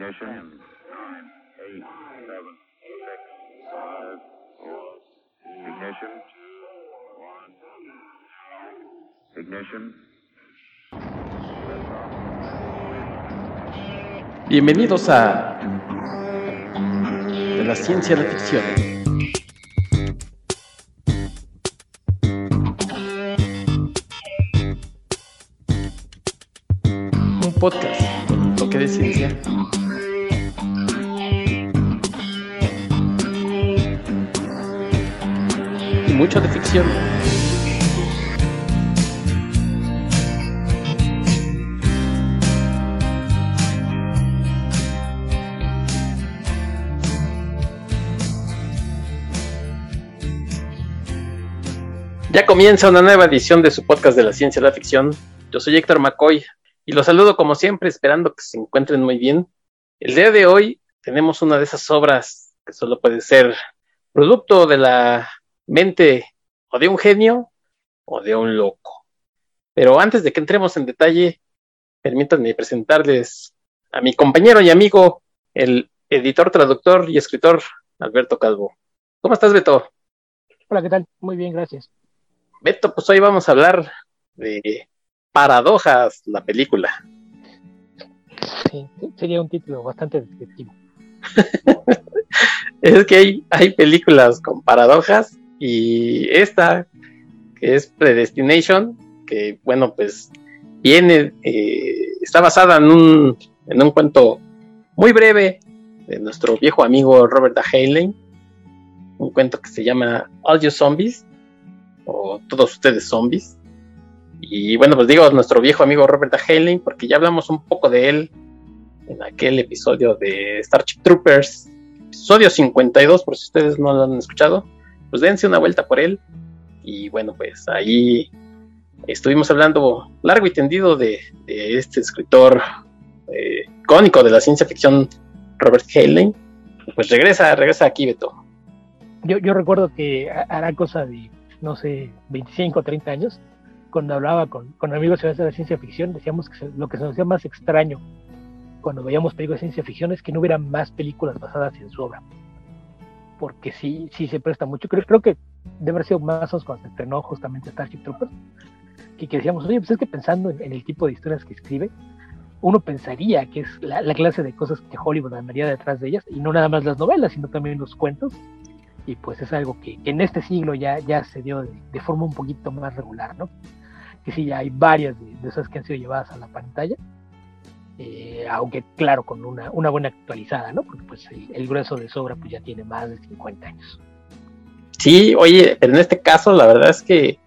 Ignition. Nine, eight, seven, six, five, four. Ignition. One. Ignition. Bienvenidos a de la ciencia de la ficción. Un podcast con un toque de ciencia. Mucho de ficción. Ya comienza una nueva edición de su podcast de la ciencia de la ficción. Yo soy Héctor McCoy y los saludo como siempre, esperando que se encuentren muy bien. El día de hoy tenemos una de esas obras que solo puede ser producto de la mente o de un genio o de un loco. Pero antes de que entremos en detalle, permítanme presentarles a mi compañero y amigo, el editor, traductor y escritor Alberto Calvo. ¿Cómo estás, Beto? Hola, ¿qué tal? Muy bien, gracias. Beto, pues hoy vamos a hablar de Paradojas, la película. Sí, sería un título bastante descriptivo. es que hay, hay películas con paradojas y esta, que es Predestination, que bueno, pues viene, eh, está basada en un, en un cuento muy breve de nuestro viejo amigo Robert A. Heinlein, un cuento que se llama All You Zombies, o todos ustedes zombies. Y bueno, pues digo nuestro viejo amigo Robert A. Heinlein, porque ya hablamos un poco de él en aquel episodio de Starship Troopers, episodio 52, por si ustedes no lo han escuchado, pues dense una vuelta por él. Y bueno, pues ahí estuvimos hablando largo y tendido de, este escritor eh, icónico de la ciencia ficción, Robert Heinlein. Pues regresa, regresa aquí, Beto. Yo, yo recuerdo que hará cosa de no sé, 25 o 30 años, cuando hablaba con, con amigos de la ciencia ficción, decíamos que lo que se nos hacía más extraño cuando veíamos películas de ciencia ficción es que no hubiera más películas basadas en su obra. Porque sí, sí se presta mucho. Creo, creo que debe haber sido más cuando se estrenó justamente Starship Troopers, que, que decíamos, oye, pues es que pensando en, en, el tipo de historias que escribe, uno pensaría que es la, la, clase de cosas que Hollywood andaría detrás de ellas, y no nada más las novelas, sino también los cuentos, y pues es algo que, que en este siglo ya, ya se dio de, de, forma un poquito más regular, ¿no? Que sí, ya hay varias de, de esas que han sido llevadas a la pantalla, eh, aunque claro, con una, una, buena actualizada, ¿no? Porque pues el, el, grueso de sobra pues ya tiene más de 50 años. Sí, oye, pero en este caso la verdad es que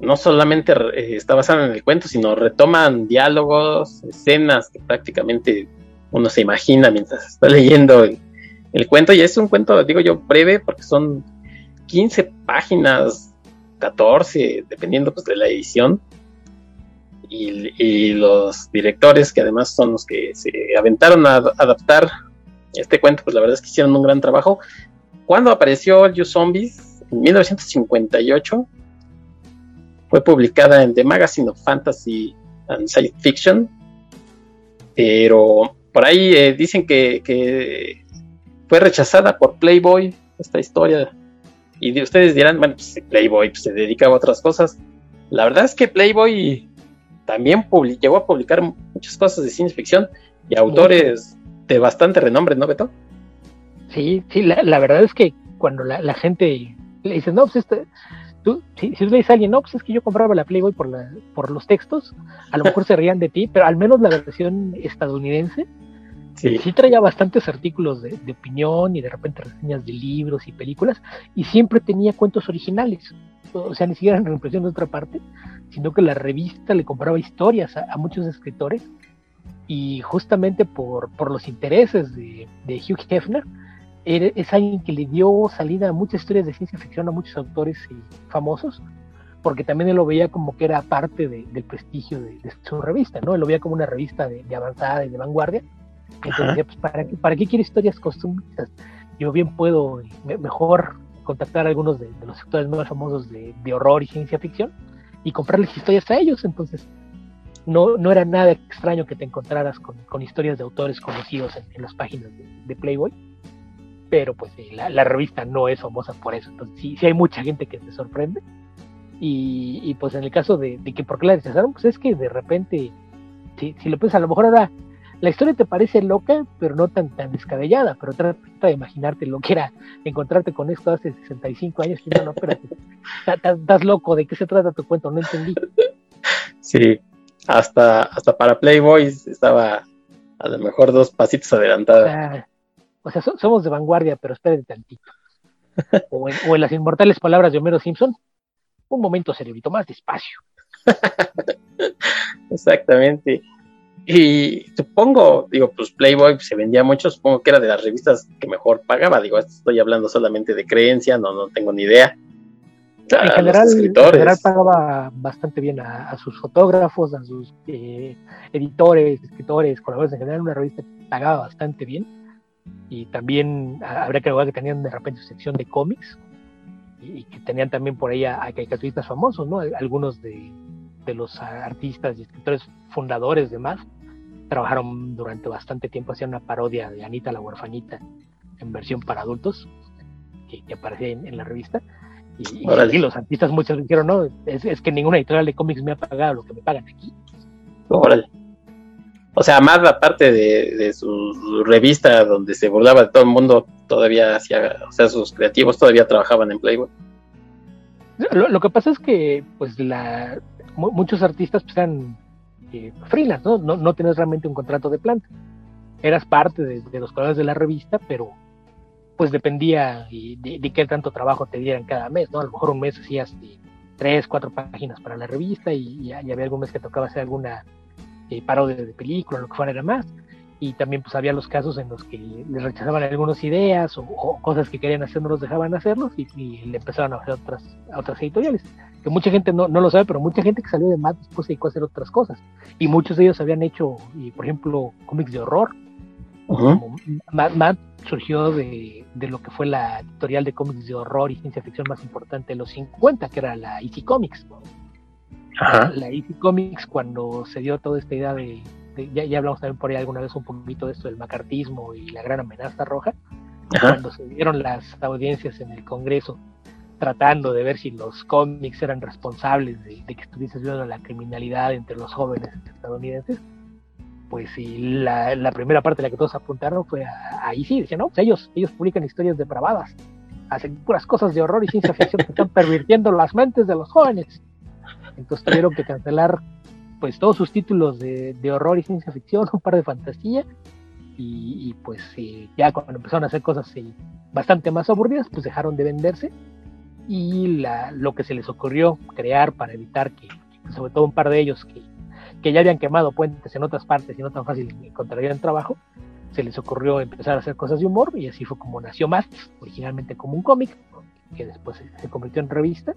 no solamente eh, está basado en el cuento, sino retoman diálogos, escenas que prácticamente uno se imagina mientras está leyendo el, el cuento y es un cuento, digo yo, breve porque son 15 páginas, 14, dependiendo pues de la edición. Y, y, los directores, que además son los que se aventaron a adaptar este cuento, pues la verdad es que hicieron un gran trabajo. Cuando apareció You Zombies, en 1958, fue publicada en The Magazine of Fantasy and Science Fiction, pero por ahí eh, dicen que, que fue rechazada por Playboy esta historia. Y de ustedes dirán, bueno, pues Playboy pues, se dedica a otras cosas. La verdad es que Playboy también llegó a publicar muchas cosas de ciencia ficción y autores de bastante renombre, ¿no, Beto? Sí, sí, la, la verdad es que cuando la, la, gente le dice, no, pues este, tú, si, si tú le dices a alguien, no, pues es que yo compraba la Playboy por, la, por los textos, a lo mejor se rían de ti, pero al menos la versión estadounidense Sí. sí. traía bastantes artículos de, de, opinión y de repente reseñas de libros y películas y siempre tenía cuentos originales. O sea, ni siquiera en reimpresión de otra parte, sino que la revista le compraba historias a, a muchos escritores y justamente por, por los intereses de, de Hugh Hefner, es alguien que le dio salida a muchas historias de ciencia ficción a muchos autores y famosos, porque también él lo veía como que era parte de, del prestigio de, de, su revista, ¿no? Él lo veía como una revista de, de avanzada y de vanguardia, entonces, pues, ¿para qué, ¿para qué quiere historias costumbristas? Yo bien puedo mejor contactar a algunos de, los sectores más famosos de, de, horror y ciencia ficción y comprarles historias a ellos. Entonces, no, no era nada extraño que te encontraras con, historias de autores conocidos en, las páginas de, Playboy, pero pues la, revista no es famosa por eso, entonces sí, sí hay mucha gente que se sorprende, y, pues en el caso de, que por qué la rechazaron, pues es que de repente, si, si lo piensas, a lo mejor ahora la historia te parece loca, pero no tan, tan descabellada, pero trata de imaginarte lo que era encontrarte con esto hace 65 años, y no, no, espérate, estás loco, ¿de qué se trata tu cuento? No entendí. Sí, hasta, hasta para Playboy estaba a lo mejor dos pasitos adelantada. O sea, somos de vanguardia, pero espérate tantito. O en, las inmortales palabras de Homero Simpson, un momento, cerebrito, más despacio. Exactamente. Y supongo, digo, pues Playboy se vendía mucho, supongo que era de las revistas que mejor pagaba. Digo, estoy hablando solamente de creencia, no, no tengo ni idea en, general, en general pagaba bastante bien a, sus fotógrafos, a sus eh, editores, escritores, colaboradores. En general, una revista pagaba bastante bien. Y también habría que que tenían de repente su sección de cómics y, que tenían también por ahí a, caricaturistas famosos, ¿no? Algunos de, de, los artistas y escritores fundadores de más trabajaron durante bastante tiempo, hacían una parodia de Anita la huerfanita en versión para adultos que, aparecía en la revista y, los artistas muchos dijeron, no, es, que ninguna editorial de cómics me ha pagado lo que me pagan aquí. Órale. O sea, más la parte de, su revista donde se burlaba de todo el mundo, todavía hacía, o sea, sus creativos todavía trabajaban en Playboy. Lo, que pasa es que, pues, la, muchos artistas pues, eran eh, freelance, ¿no? ¿no? No tenías realmente un contrato de planta. Eras parte de, los colores de la revista, pero pues dependía de, qué tanto trabajo te dieran cada mes, ¿no? A lo mejor un mes hacías tres, cuatro páginas para la revista y, había algún mes que tocaba hacer alguna eh, parodia de película, lo que fuera era más. Y también pues había los casos en los que les rechazaban algunas ideas o, cosas que querían hacer no los dejaban hacerlos y, le empezaban a hacer otras, a otras editoriales. Que mucha gente no, no, lo sabe, pero mucha gente que salió de MAD después se dedicó a hacer otras cosas. Y muchos de ellos habían hecho, y, por ejemplo, cómics de horror. Matt surgió de, lo que fue la editorial de cómics de horror y ciencia ficción más importante de los 50, que era la Easy Comics. La Easy Comics, cuando se dio toda esta idea de, ya, ya, hablamos también por ahí alguna vez un poquito de esto del macartismo y la gran amenaza roja, cuando se dieron las audiencias en el Congreso tratando de ver si los cómics eran responsables de, que estuviese viendo la criminalidad entre los jóvenes estadounidenses, pues sí, la, la, primera parte de la que todos apuntaron fue ahí sí, decían, no, pues ellos, ellos publican historias depravadas, hacen puras cosas de horror y ciencia ficción que están pervirtiendo las mentes de los jóvenes. Entonces tuvieron que cancelar pues todos sus títulos de, de horror y ciencia ficción, un par de fantasía, y, pues ya cuando empezaron a hacer cosas bastante más aburridas, pues dejaron de venderse, y la, lo que se les ocurrió crear para evitar que, sobre todo un par de ellos que que ya habían quemado puentes en otras partes y no tan fácil encontrarían trabajo, se les ocurrió empezar a hacer cosas de humor y así fue como nació Max, originalmente como un cómic, que después se convirtió en revista,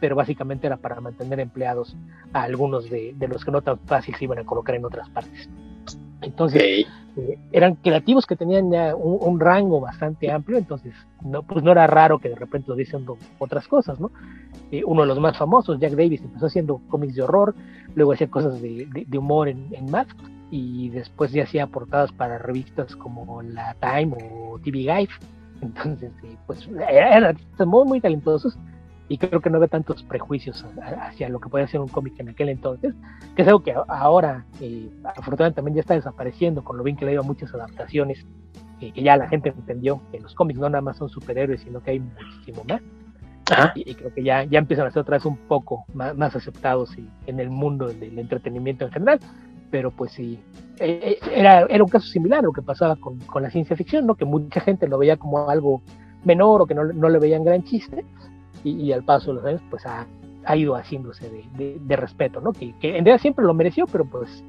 pero básicamente era para mantener empleados a algunos de, los que no tan fácil se iban a colocar en otras partes. Entonces, eh, eran creativos que tenían ya un, rango bastante amplio, entonces no, pues no era raro que de repente lo diciendo otras cosas, ¿no? Eh, uno de los más famosos, Jack Davis, empezó haciendo cómics de horror, luego hacía cosas de, humor en, en Math, y después ya hacía portadas para revistas como la Time o TV Guide. Entonces, pues eran artistas muy, muy talentosos y creo que no había tantos prejuicios hacia lo que podía ser un cómic en aquel entonces, que es algo que ahora, eh, afortunadamente, también ya está desapareciendo, con lo bien que le ido a muchas adaptaciones, que ya la gente entendió que los cómics no nada más son superhéroes, sino que hay muchísimo más. Y, creo que ya, ya empiezan a ser otra vez un poco más, aceptados en el mundo del entretenimiento en general. Pero pues sí, eh, eh, era, era un caso similar a lo que pasaba con, con, la ciencia ficción, ¿no? que mucha gente lo veía como algo menor o que no, no le veían gran chiste, y, al paso de los años pues ha, ha ido haciéndose de, de, respeto, ¿no? Que, que, en realidad siempre lo mereció, pero pues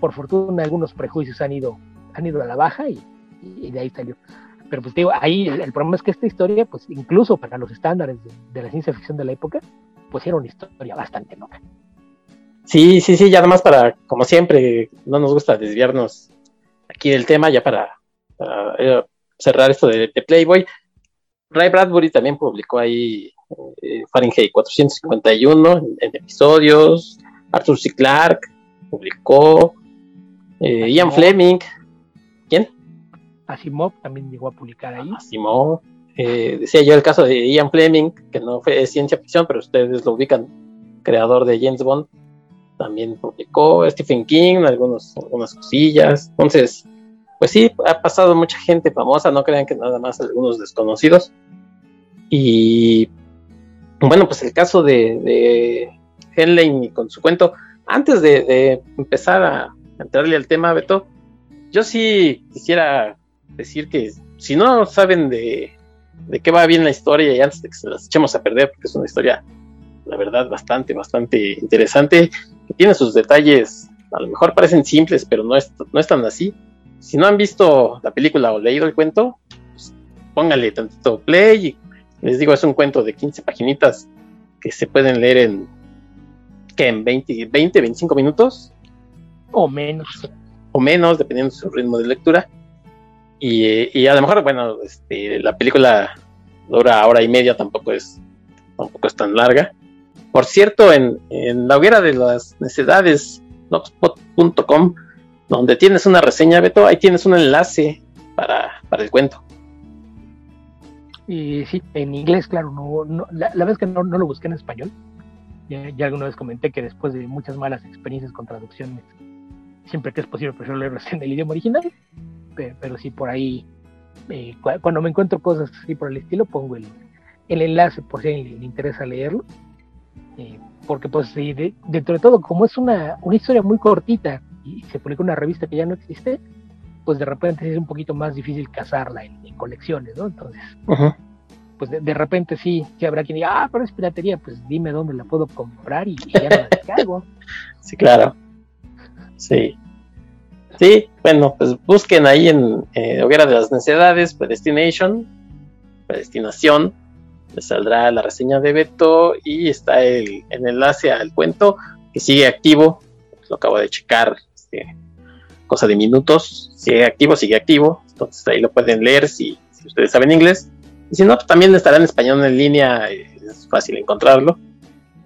por fortuna algunos prejuicios han ido, han ido a la baja y, y de ahí salió. Pero pues digo, ahí el, problema es que esta historia, pues incluso para los estándares de, la ciencia ficción de la época, pues era una historia bastante loca. Sí, sí, sí, ya nada más para, como siempre, no nos gusta desviarnos aquí del tema, ya para, eh, cerrar esto de, Playboy. Ray Bradbury también publicó ahí eh, Fahrenheit 451 en, episodios, Arthur C. Clarke, publicó. Eh, Ian Fleming. ¿Quién? Asimov también llegó a publicar ahí. Asimov. Eh, decía yo el caso de Ian Fleming, que no fue ciencia ficción, pero ustedes lo ubican, creador de James Bond, también publicó Stephen King, algunos, algunas cosillas. Entonces, pues sí, ha pasado mucha gente famosa, no crean que nada más algunos desconocidos. Y bueno, pues el caso de, Henley con su cuento, antes de, empezar a entrarle al tema, Beto, yo sí quisiera decir que si no saben de, de qué va bien la historia y antes de que se las echemos a perder, porque es una historia, la verdad, bastante, bastante interesante, que tiene sus detalles, a lo mejor parecen simples, pero no es, no es tan así. Si no han visto la película o leído el cuento, pues, póngale tantito play les digo, es un cuento de 15 paginitas que se pueden leer en, ¿qué? en 20, 20, 25 minutos. O menos. O menos, dependiendo de su ritmo de lectura. Y, a lo mejor, bueno, este, la película dura hora y media, tampoco es, tampoco es tan larga. Por cierto, en, la hoguera de las necesidades, blogspot.com, donde tienes una reseña, Beto, ahí tienes un enlace para, para el cuento. Y sí, en inglés, claro, no, la, la, vez que no, lo busqué en español. Ya, alguna vez comenté que después de muchas malas experiencias con traducciones, siempre que es posible prefiero leerlo en el idioma original. Pero, sí, por ahí, eh, cuando me encuentro cosas así por el estilo, pongo el, el enlace por si alguien le, interesa leerlo. Eh, porque pues sí, dentro de todo, como es una, una historia muy cortita y se publica una revista que ya no existe, pues de repente es un poquito más difícil cazarla en, colecciones, ¿no? Entonces, pues de, repente sí, sí habrá quien diga, ah, pero es piratería, pues dime dónde la puedo comprar y, ya no la descargo. sí, claro. Sí. Sí, bueno, pues busquen ahí en eh, Hoguera de las Necesidades, Predestination, Predestinación, les saldrá la reseña de Beto y está el, el enlace al cuento que sigue activo, lo acabo de checar, este, cosa de minutos, sigue activo, sigue activo, entonces ahí lo pueden leer si, ustedes saben inglés, y si no, pues también estará en español en línea, es fácil encontrarlo,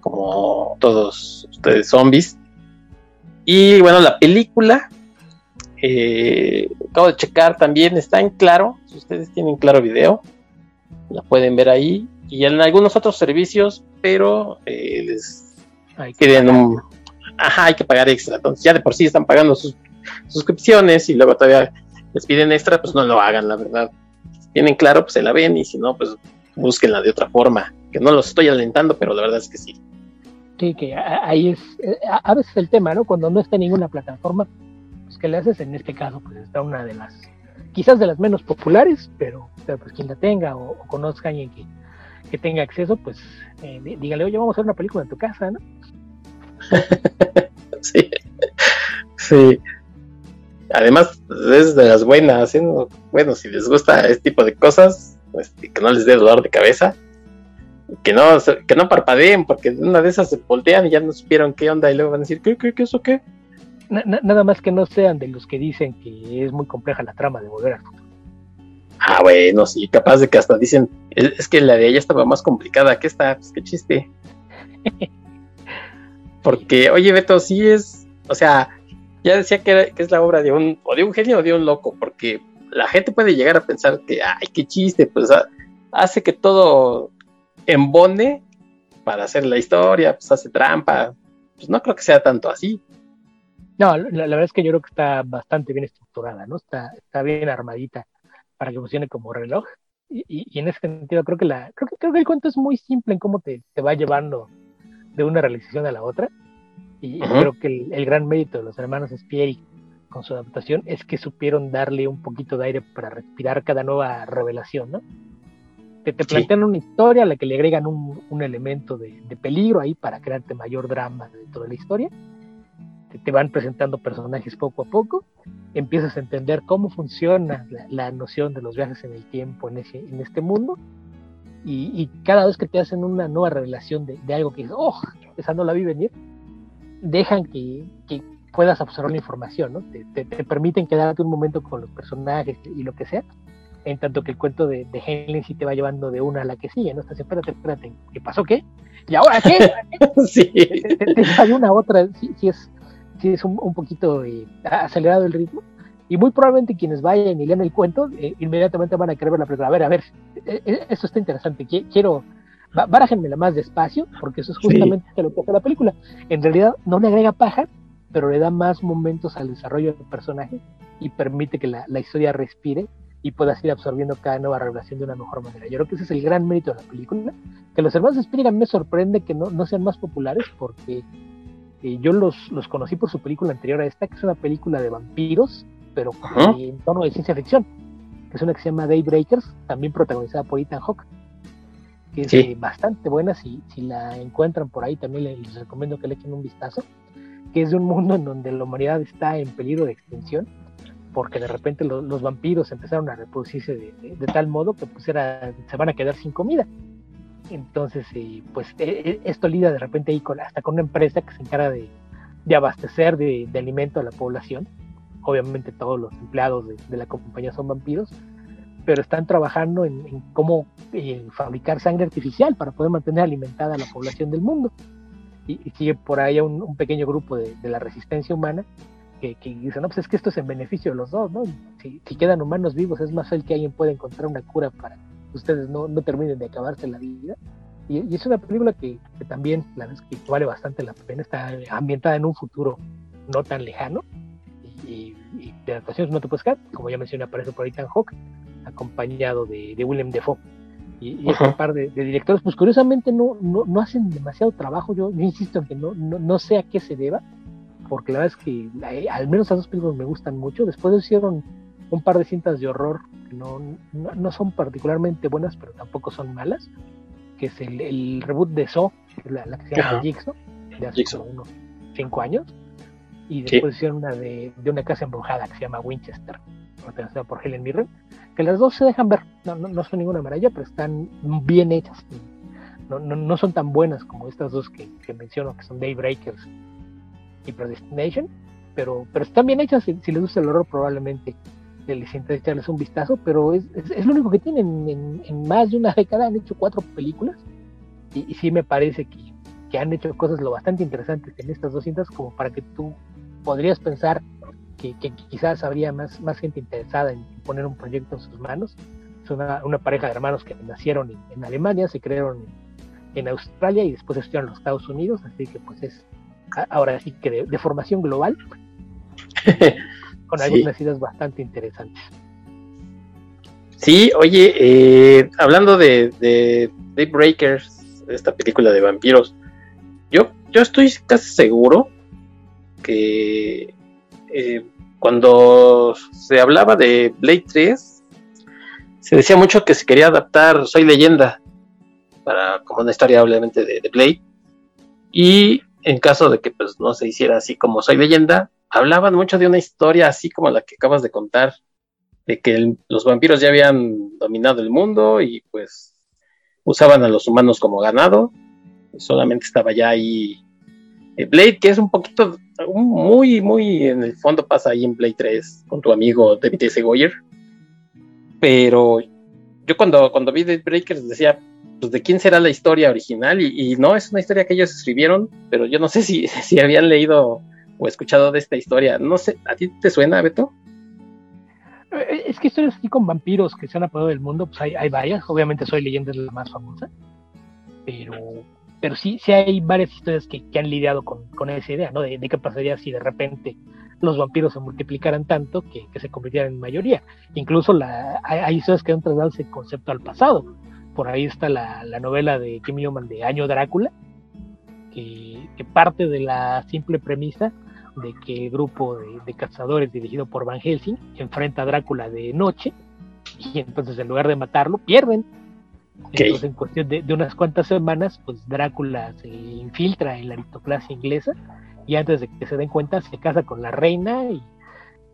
como todos ustedes zombies. Y bueno, la película, eh, acabo de checar también, está en claro, si ustedes tienen claro video, la pueden ver ahí, y en algunos otros servicios, pero eh, les quieren un... Ajá, hay que pagar extra, entonces ya de por sí están pagando sus suscripciones y luego todavía les piden extra, pues no lo hagan, la verdad. Si tienen claro, pues se la ven y si no, pues búsquenla de otra forma. Que no los estoy alentando, pero la verdad es que sí. Sí, que ahí es, eh, a veces el tema, ¿no? Cuando no está en ninguna plataforma, pues que le haces? En este caso, pues está una de las, quizás de las menos populares, pero, pues quien la tenga o, conozca a alguien que, que tenga acceso, pues eh, dígale, oye, vamos a hacer una película en tu casa, ¿no? sí, sí. Además, es de las buenas, ¿eh? bueno, si les gusta este tipo de cosas, pues, que no les dé dolor de cabeza, que no, que no parpadeen, porque una de esas se voltean y ya no supieron qué onda y luego van a decir, ¿qué, qué, qué, eso qué? nada más que no sean de los que dicen que es muy compleja la trama de volver al futuro. Ah, bueno, sí, capaz de que hasta dicen, es, que la de ella estaba más complicada que esta, pues qué chiste. Porque, oye, Beto, sí es, o sea, ya decía que, es la obra de un, o de un genio o de un loco, porque la gente puede llegar a pensar que, ay, qué chiste, pues hace que todo embone para hacer la historia, pues hace trampa. Pues no creo que sea tanto así. No, la, verdad es que yo creo que está bastante bien estructurada, ¿no? Está, está bien armadita para que funcione como reloj. Y, en ese sentido creo que la creo que, creo que el cuento es muy simple en cómo te va llevando de una realización a la otra y creo que el, gran mérito de los hermanos Spieri con su adaptación es que supieron darle un poquito de aire para respirar cada nueva revelación, ¿no? Te, te plantean una historia a la que le agregan un, un elemento de, de, peligro ahí para crearte mayor drama dentro de la historia. Te, te, van presentando personajes poco a poco. Empiezas a entender cómo funciona la, la noción de los viajes en el tiempo en, ese, en este mundo. Y, y, cada vez que te hacen una nueva revelación de, de algo que dices, oh, esa no la vi venir, dejan que, puedas absorber la información, ¿no? Te, permiten quedarte un momento con los personajes y lo que sea, en tanto que el cuento de, de Henley sí te va llevando de una a la que sigue, ¿no? Estás, espérate, espérate, ¿qué pasó qué? ¿Y ahora qué? sí. Te, una otra, sí, es, sí es un, un poquito eh, acelerado el ritmo. Y muy probablemente quienes vayan y lean el cuento, eh, inmediatamente van a querer ver la película. A ver, a ver, eh, eh, esto está interesante. Qui- Quiero, barájenmela más despacio, porque eso es justamente lo que hace la película. En realidad no le agrega paja, pero le da más momentos al desarrollo del personaje y permite que la, la historia respire y puedas ir absorbiendo cada nueva revelación de una mejor manera. Yo creo que ese es el gran mérito de la película. Que los hermanos Spielberg me sorprende que no, no sean más populares porque eh, yo los, los conocí por su película anterior a esta, que es una película de vampiros, pero en tono de ciencia ficción, que es una que se llama Daybreakers, también protagonizada por Ethan Hawke, que es Sí. eh, bastante buena, si, si la encuentran por ahí también les, recomiendo que le echen un vistazo, que es de un mundo en donde la humanidad está en peligro de extinción, porque de repente lo- los vampiros empezaron a reproducirse de, de- de tal modo que pues era, se van a quedar sin comida. Entonces, eh, pues eh, esto lidia de repente ahí con, hasta con una empresa que se encarga de, de abastecer de, de alimento a la población. Obviamente todos los empleados de, de la compañía son vampiros, pero están trabajando en, en cómo eh, fabricar sangre artificial para poder mantener alimentada a la población del mundo. Y, y sigue por ahí un, un pequeño grupo de, de la resistencia humana que, que dicen, no, pues es que esto es en beneficio de los dos, ¿no? Si, si quedan humanos vivos, es más fácil que alguien pueda encontrar una cura para que ustedes no, no terminen de acabarse la vida. Y, y es una película que, que también, la verdad es que vale bastante la pena, está ambientada en un futuro no tan lejano. Y, y- de actuaciones no te puedes quedar, como ya mencioné, aparece por ahí Ethan Hawke, acompañado de, de Willem Dafoe. Y, y este par de, de directores, pues curiosamente no, no, no hacen demasiado trabajo. Yo, yo insisto en que no, no, no sé a qué se deba, porque la verdad es que eh, al menos esas dos películas me gustan mucho. Después hicieron un par de cintas de horror que no, no, no son particularmente buenas, pero tampoco son malas, que es el, el reboot de Saw, que es la, la que se llama Ajá. Jigsaw, de hace Jigsaw. unos cinco años. Y después hicieron una de, de una casa embrujada que se llama Winchester, protagonizada por Helen Mirren, que las dos se dejan ver, no, no, no son ninguna maravilla, pero están bien hechas. No, no, son tan buenas como estas dos que, que menciono, que son Daybreakers y Predestination, pero, pero están bien hechas. Si, si les gusta el horror, probablemente les interesa echarles un vistazo, pero es, es, es lo único que tienen. En, en más de una década han hecho cuatro películas y, y sí me parece que, que han hecho cosas lo bastante interesantes en estas dos cintas, como para que tú podrías pensar que, que quizás habría más, más gente interesada en poner un proyecto en sus manos. Es una, una pareja de hermanos que nacieron en, en Alemania, se crearon en, en Australia y después estuvieron en los Estados Unidos, así que pues es ahora sí que de, de formación global, con Sí. algunas ideas bastante interesantes. Sí, oye, eh, hablando de, de Daybreakers, esta película de vampiros, yo, yo estoy casi seguro que eh, cuando se hablaba de Blade 3, se decía mucho que se quería adaptar Soy Leyenda para como una historia obviamente de, de Blade. Y en caso de que pues no se hiciera así como Soy Leyenda, hablaban mucho de una historia así como la que acabas de contar, de que los vampiros ya habían dominado el mundo y pues usaban a los humanos como ganado. Solamente estaba ya ahí Blade, que es un poquito, muy, muy en el fondo pasa ahí en Blade 3 con tu amigo David S. Goyer. Pero yo cuando, cuando vi The Breakers decía, pues de quién será la historia original y, no es una historia que ellos escribieron, pero yo no sé si, si habían leído o escuchado de esta historia. No sé, ¿a ti te suena, Beto? Eh, Es que historias así con vampiros que se han apoderado del mundo, pues hay, hay varias. Obviamente Soy Leyenda es la más famosa, pero, pero sí, sí hay varias historias que, que han lidiado con, con esa idea, ¿no? De, qué pasaría si de repente los vampiros se multiplicaran tanto que, que se convirtieran en mayoría. Incluso la, hay, hay historias que han trasladado ese concepto al pasado. Por ahí está la, la novela de Kim Newman de Año Drácula, que, que parte de la simple premisa de que el grupo de, de cazadores dirigido por Van Helsing enfrenta a Drácula de noche y entonces en lugar de matarlo pierden. Entonces en cuestión de, de, unas cuantas semanas pues Drácula se infiltra en la aristocracia inglesa y antes de que se den cuenta se casa con la reina y,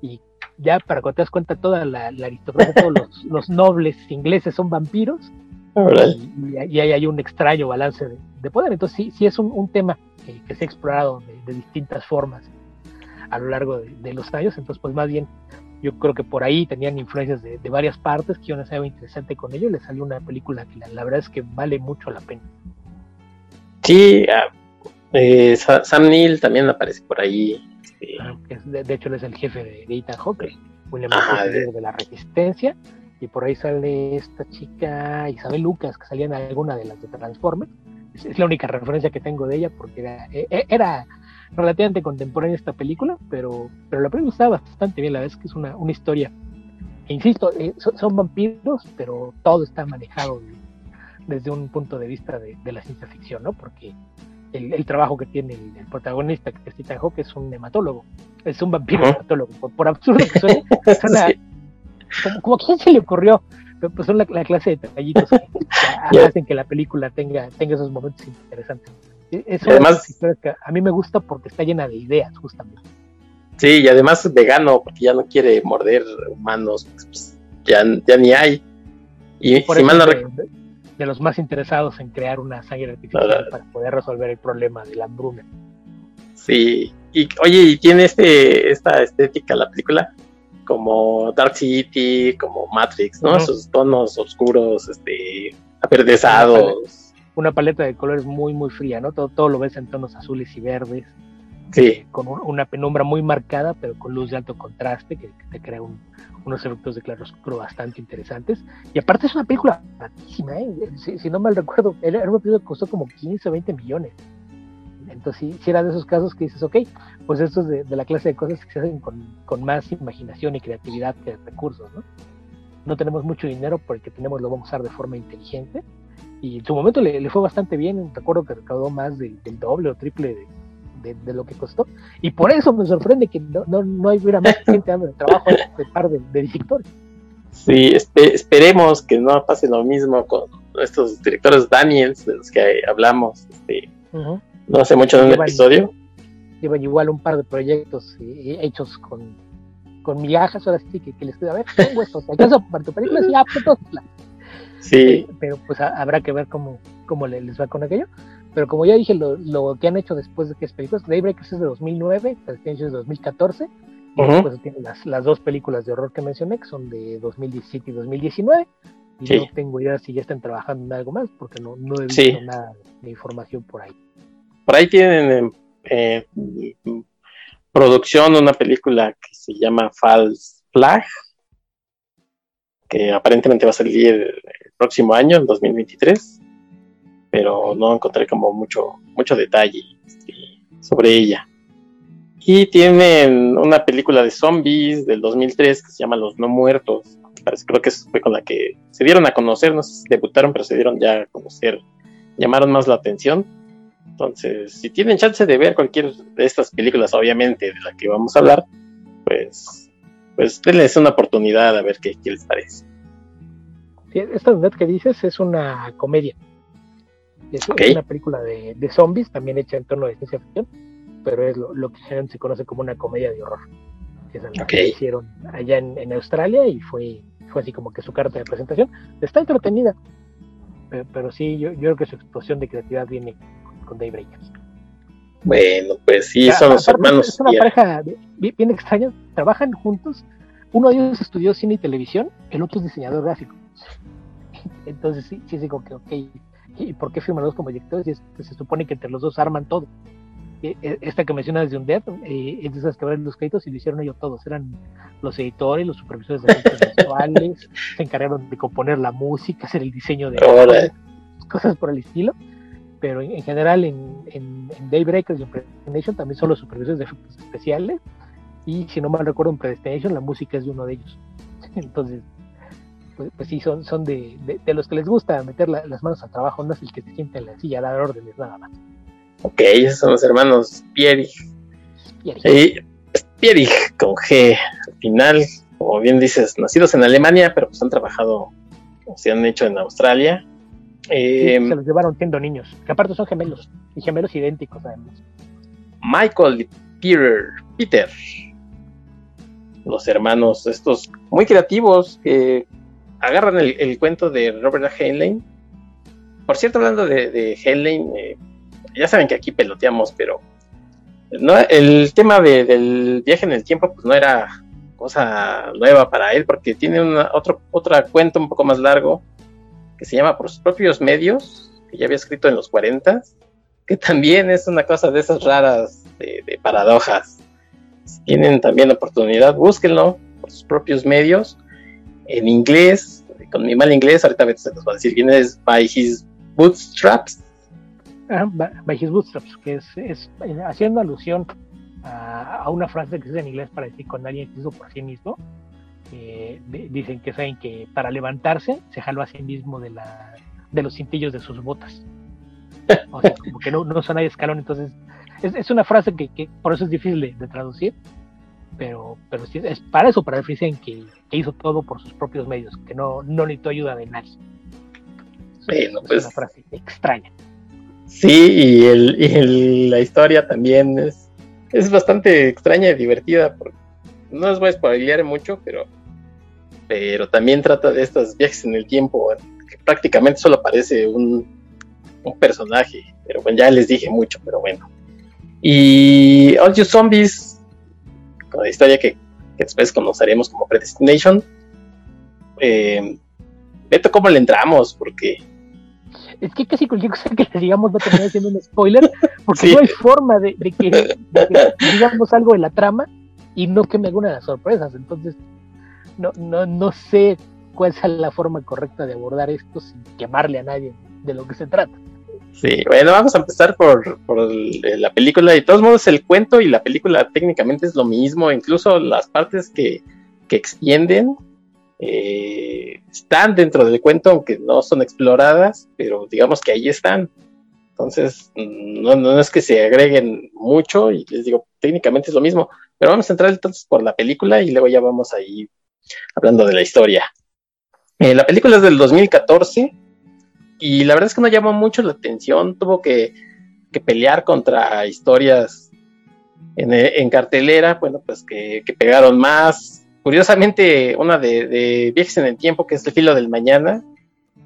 y ya para cuando te das cuenta toda la, la aristocracia, todos los, los, nobles ingleses son vampiros y, y, ahí hay un extraño balance de, de poder. Entonces sí, sí es un, un tema que, que, se ha explorado de, de distintas formas a lo largo de, de, los años, entonces pues más bien yo creo que por ahí tenían influencias de, de varias partes que iban a ser algo interesante con ello, le salió una película que la, la, verdad es que vale mucho la pena. Sí, uh, eh, Sam Neill también aparece por ahí, Este, Ah, es- de, de hecho, él es el jefe de, de Ethan Hawke, William de- la Resistencia. Y por ahí sale esta chica Isabel Lucas, que salía en alguna de las de Transformers. Es, es la única referencia que tengo de ella, porque era, eh, eh, era relativamente contemporánea esta película, pero, pero la película está bastante bien. La verdad es que es una, una historia. E insisto, eh, son, son vampiros, pero todo está manejado de- desde un punto de vista de, de la ciencia ficción, ¿no? Porque el, el trabajo que tiene el, el protagonista, que es Ethan Hawke, es un hematólogo. Es un vampiro hematólogo. Por, por absurdo que suene, suena Sí. como, como a quién se le ocurrió. Pero, Pues son la, la clase de detallitos que, hacen que la película tenga, tenga esos momentos interesantes. E- Es una de además- que a mí me gusta porque está llena de ideas, justamente. Sí, y además es vegano, porque ya no quiere morder humanos, pues, ya, ya ni hay. Y Por si eso mal no es rec- de, los más interesados en crear una sangre artificial Ahora- para poder resolver el problema de la hambruna. Sí, y oye, y tiene este, esta estética la película, como Dark City, como Matrix, ¿no? Ujú. Esos tonos oscuros, este, averdezados. Una paleta de colores muy, muy fría, ¿no? Todo, todo lo ves en tonos azules y verdes. Sí, con un- una penumbra muy marcada, pero con luz de alto contraste, que, que te crea un- unos efectos de claroscuro bastante interesantes. Y aparte es una película baratísima, ¿eh? si, si no mal recuerdo, era una película que costó como 15 o 20 millones. Entonces, sí, sí era de esos casos que dices, ok, pues esto es de, de la clase de cosas que se hacen con, con más imaginación y creatividad que recursos, ¿no? No tenemos mucho dinero, porque tenemos lo vamos a usar de forma inteligente. Y en su momento le, le fue bastante bien, recuerdo que recaudó más del, del doble o triple de, de, de lo que costó. Y por eso me sorprende que no, no, no hubiera más gente dando trabajo a este par de, de directores. sí, espe- esperemos que no pase lo mismo con estos directores Daniels de los que hablamos, este, no hace mucho en un Llevan- episodio. Llevan igual un par de proyectos eh, hechos con, con migajas, ahora sí que, que les estoy a ver, tengo esto, ¿te alcanza para tu película? Sí, ah, pues, Sí, pero pues ha- habrá que ver cómo, cómo le- les va con aquello. Pero como ya dije, lo, lo que han hecho después de que es películas, Daybreakers es de 2009, Prestige es de 2014, y Ujú. después tienen las, las dos películas de horror que mencioné, que son de 2017 y 2019. Y Sí. no tengo idea si ya están trabajando en algo más, porque no, no he visto Sí. nada de información por ahí. por ahí tienen eh, mm, producción una película que se llama False Flag, que aparentemente va a salir el próximo año, en 2023, pero no encontré como mucho, mucho detalle este, sobre ella. Y tienen una película de zombies del 2003 que se llama Los No Muertos. Parece, creo que fue con la que se dieron a conocer, no sé si debutaron, pero se dieron ya a conocer, llamaron más la atención. Entonces, si tienen chance de ver cualquier de estas películas, obviamente, de la que vamos a hablar, pues, pues denles una oportunidad a ver qué, qué les parece. Sí, esta unidad que dices es una comedia. Es, una película de, de zombies, también hecha en torno de ciencia ficción, pero es lo, lo que se conoce como una comedia de horror. Que es la que hicieron allá en, en Australia y fue, fue así como que su carta de presentación. Está entretenida, pero, pero sí, yo, yo creo que su explosión de creatividad viene con, con Daybreakers. Bueno, pues sí, son los hermanos. Es una pareja bien, bien extraña, trabajan juntos. Uno de ellos estudió cine y televisión, el otro es diseñador gráfico. Entonces, sí, sí, digo que, ok, ¿y por qué firman los dos como directores? Y es que se supone que entre los dos arman todo. E- e- Esta que mencionas de Undead eh, es de esas que abren los créditos y lo hicieron ellos todos. Eran los editores, los supervisores de efectos visuales, se encargaron de componer la música, hacer el diseño de cosas por el estilo. Pero en, en general en, en, en Daybreakers y en Predestination también son los supervisores de efectos especiales. Y si no mal recuerdo, en Predestination la música es de uno de ellos. Entonces, pues, pues sí, son, son de, de, de los que les gusta meter la- las manos al trabajo, no es el que se sienta en la silla a dar órdenes nada más. Ok, esos son los hermanos Y ahí- y Pierre con G al final, como bien dices, nacidos en Alemania, pero pues han trabajado, o se han hecho en Australia. Sí, Eh, se los llevaron siendo niños, que aparte son gemelos, y gemelos idénticos además. Michael y Peter, Peter, los hermanos estos muy creativos que agarran el, el cuento de Robert. Heinlein. Por cierto, hablando de, de Heinlein, eh, ya saben que aquí peloteamos, pero no, el tema de- del viaje en el tiempo pues no era cosa nueva para él porque tiene una, otro, otra cuento un poco más largo que se llama Por sus propios medios, que ya había escrito en los 40 que también es una cosa de esas raras de, paradojas. Si tienen también oportunidad, búsquenlo por sus propios medios, en inglés, con mi mal inglés, ahorita se los va a decir quién es By His Bootstraps. Ah, by His Bootstraps, que es, es haciendo alusión a, una frase que se en inglés para decir con alguien que hizo por sí mismo. Eh, dicen que saben que para levantarse se jaló a sí mismo de, la, de los cintillos de sus botas. O sea, como que no, no son ahí escalón, entonces es, es, una frase que, que, por eso es difícil de, traducir, pero, pero sí, es para eso, para referirse en que, que, hizo todo por sus propios medios, que no, no necesitó ayuda de nadie. Bueno, es pues, una frase extraña. Sí, y, el, y la historia también es, es bastante extraña y divertida. Porque no les voy a spoilear mucho, pero, pero también trata de estos viajes en el tiempo, que prácticamente solo aparece un, un personaje. Pero bueno, ya les dije mucho, pero bueno. Y All You Zombies, con la historia que, después conoceremos como Predestination. Eh, ¿cómo le entramos? Porque. Es que casi cualquier cosa que le digamos va a terminar siendo un spoiler, porque no hay forma de, que, digamos algo de la trama y no que me haga una de las sorpresas. Entonces, no, no, no sé cuál sea la forma correcta de abordar esto sin quemarle a nadie de lo que se trata. Sí, bueno, vamos a empezar por, la película. De todos modos, el cuento y la película técnicamente es lo mismo. Incluso las partes que, extienden eh, están dentro del cuento, aunque no son exploradas, pero digamos que ahí están. Entonces, no, no es que se agreguen mucho y les digo, técnicamente es lo mismo. Pero vamos a entrar entonces por la película y luego ya vamos a ir hablando de la historia. Eh, la película es del 2014 y la verdad es que no llamó mucho la atención, tuvo que, pelear contra historias en, cartelera, bueno, pues que, pegaron más. Curiosamente, una de, Viajes en el Tiempo, que es El Filo del Mañana,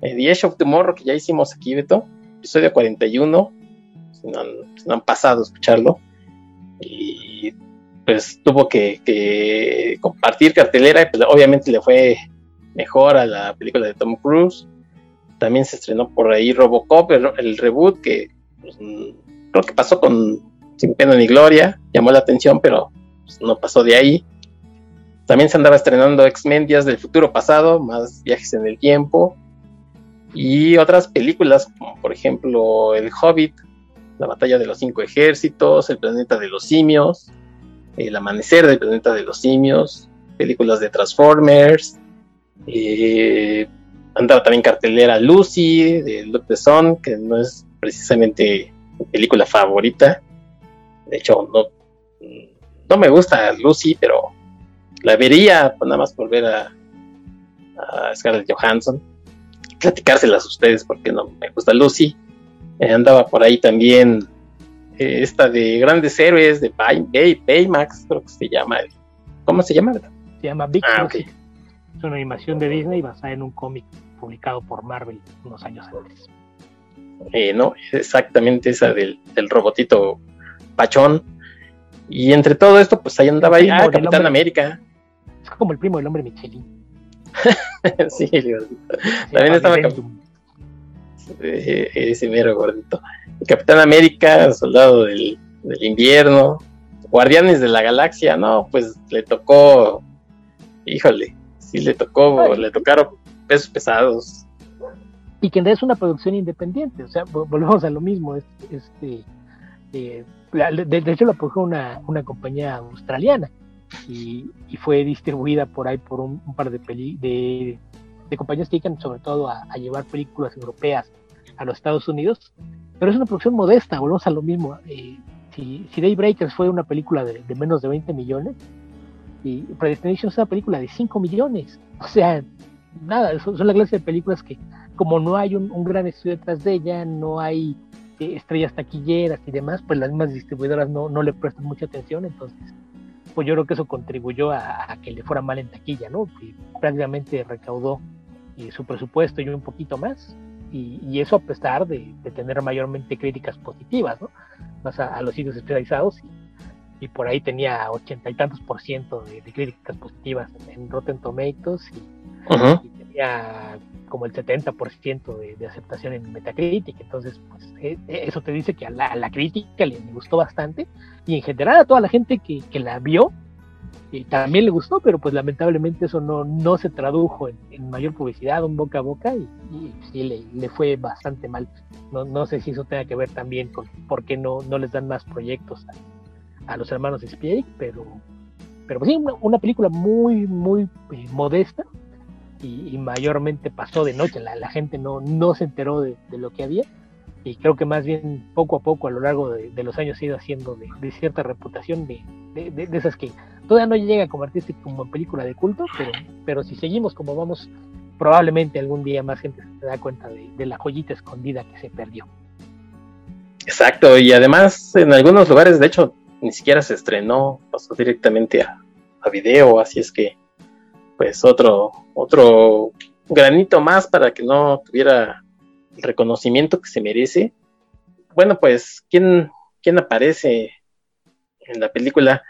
eh, The Edge of Tomorrow, que ya hicimos aquí, Beto, episodio 41, si no han, pasado a escucharlo, pues tuvo que, compartir cartelera, y pues obviamente le fue mejor a la película de Tom Cruise también se estrenó por ahí Robocop, el, reboot, que pues, creo que pasó con Sin Pena ni Gloria, llamó la atención, pero pues, no pasó de ahí. También se andaba estrenando X-Men Días del Futuro Pasado, más viajes en el tiempo. Y otras películas, como por ejemplo El Hobbit, La Batalla de los Cinco Ejércitos, El Planeta de los Simios, El Amanecer del Planeta de los Simios, películas de Transformers, eh, andaba también cartelera Lucy de Luc Besson, que no es precisamente mi película favorita. De hecho, no, no me gusta Lucy, pero la vería pues, nada más por ver a, Scarlett Johansson. Platicárselas a ustedes porque no me gusta Lucy. Eh, andaba por ahí también eh, esta de Grandes Héroes de Bay, Baymax, creo que se llama. ¿Cómo se llama? Se llama Big ah, es una animación de Disney basada en un cómic publicado por Marvel unos años antes. Eh, no, exactamente esa del, robotito pachón. Y entre todo esto, pues ahí andaba ahí, ah, Capitán América. Es como el primo del hombre Michelin. sí, también estaba eh, ese mero gordito. Capitán América, Soldado del, del Invierno, Guardianes de la Galaxia, no, pues le tocó, híjole, sí le tocó, le tocaron pesos pesados. Y que en realidad es una producción independiente, o sea, volvemos a lo mismo, este, eh, de, hecho la produjo una, una compañía australiana y, fue distribuida por ahí por un, par de, de, de, compañías que dedican sobre todo a, llevar películas europeas a los Estados Unidos, pero es una producción modesta, volvemos a lo mismo. Eh, si, si Daybreakers fue una película de, menos de 20 millones, y Predestination es una película de 5 millones. O sea, nada, son, la clase de películas que, como no hay un, gran estudio detrás de ella, no hay eh, estrellas taquilleras y demás, pues las mismas distribuidoras no, no le prestan mucha atención. Entonces, pues yo creo que eso contribuyó a, que le fuera mal en taquilla, ¿no? Prácticamente recaudó eh, su presupuesto y un poquito más. Y, eso a pesar de, tener mayormente críticas positivas, ¿no? Más a, a los sitios especializados. Y, y por ahí tenía ochenta y tantos por ciento de, críticas positivas en Rotten Tomatoes y, tenía como el 70% de, de, aceptación en Metacritic, entonces pues, eh, eso te dice que a la, crítica le, gustó bastante y en general a toda la gente que, que la vio y también le gustó, pero pues lamentablemente eso no, no se tradujo en, mayor publicidad, un boca a boca y, sí le, le, fue bastante mal. No, no sé si eso tenga que ver también con por qué no, no les dan más proyectos a, los hermanos Spielberg, pero, pero pues sí, una, película muy, muy eh, modesta y, mayormente pasó de noche, la, la gente no, no se enteró de, de, lo que había y creo que más bien poco a poco a lo largo de, los años ha ido haciendo de, cierta reputación de, de, esas que todavía no llega a convertirse como película de culto, pero, pero si seguimos como vamos, probablemente algún día más gente se da cuenta de, la joyita escondida que se perdió. Exacto, y además en algunos lugares, de hecho, ni siquiera se estrenó, pasó directamente a, a video, así es que, pues otro, otro granito más para que no tuviera reconocimiento que se merece. Bueno, pues, ¿quién, quién aparece en la película?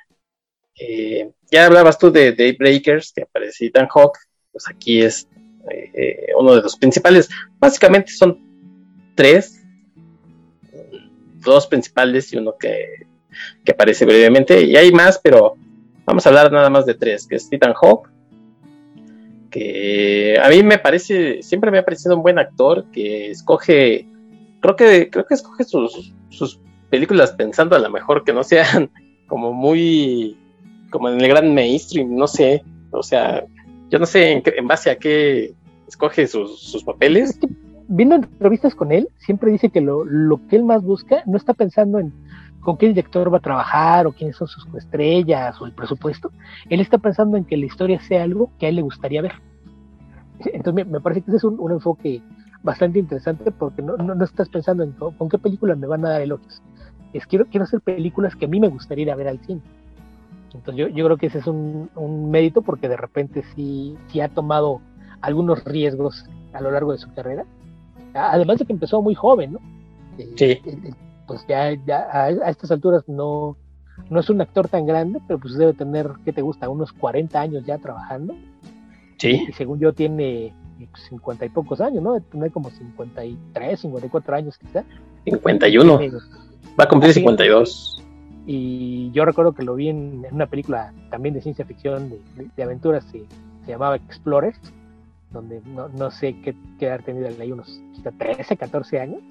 Eh, ya hablabas tú de Daybreakers, que aparece Ethan Hawk, pues aquí es eh, uno de los principales. Básicamente son tres, dos principales y uno que, que aparece brevemente. Y hay más, pero vamos a hablar nada más de tres, que es Ethan Hawk, que a mí me parece, siempre me ha parecido un buen actor, que escoge, creo que, creo que escoge sus, sus películas pensando a lo mejor que no sean como muy como en el gran mainstream, no sé, o sea, yo no sé en, base a qué escoge sus, papeles. viendo entrevistas con él, siempre dice que lo, lo, que él más busca no está pensando en con qué director va a trabajar o quiénes son sus estrellas o el presupuesto. Él está pensando en que la historia sea algo que a él le gustaría ver. Entonces me, parece que ese es un, enfoque bastante interesante porque no, no, estás pensando en con qué película me van a dar elogios. Es quiero, quiero hacer películas que a mí me gustaría ir a ver al cine. Entonces yo, yo creo que ese es un, un, mérito porque de repente sí, sí ha tomado algunos riesgos a lo largo de su carrera. Además de que empezó muy joven, ¿no? Sí. Eh, eh, pues ya, ya a, estas alturas no, no es un actor tan grande, pero pues debe tener, ¿qué te gusta? Unos 40 años ya trabajando. Sí. Y según yo tiene 50 y pocos años, ¿no? Tiene como 53, 54 años quizá. 51. Va a cumplir 52. Y yo recuerdo que lo vi en, una película también de ciencia ficción, de, aventuras, se, se, llamaba Explorers, donde no, no sé qué, qué haber tenido ahí unos 13, 14 años.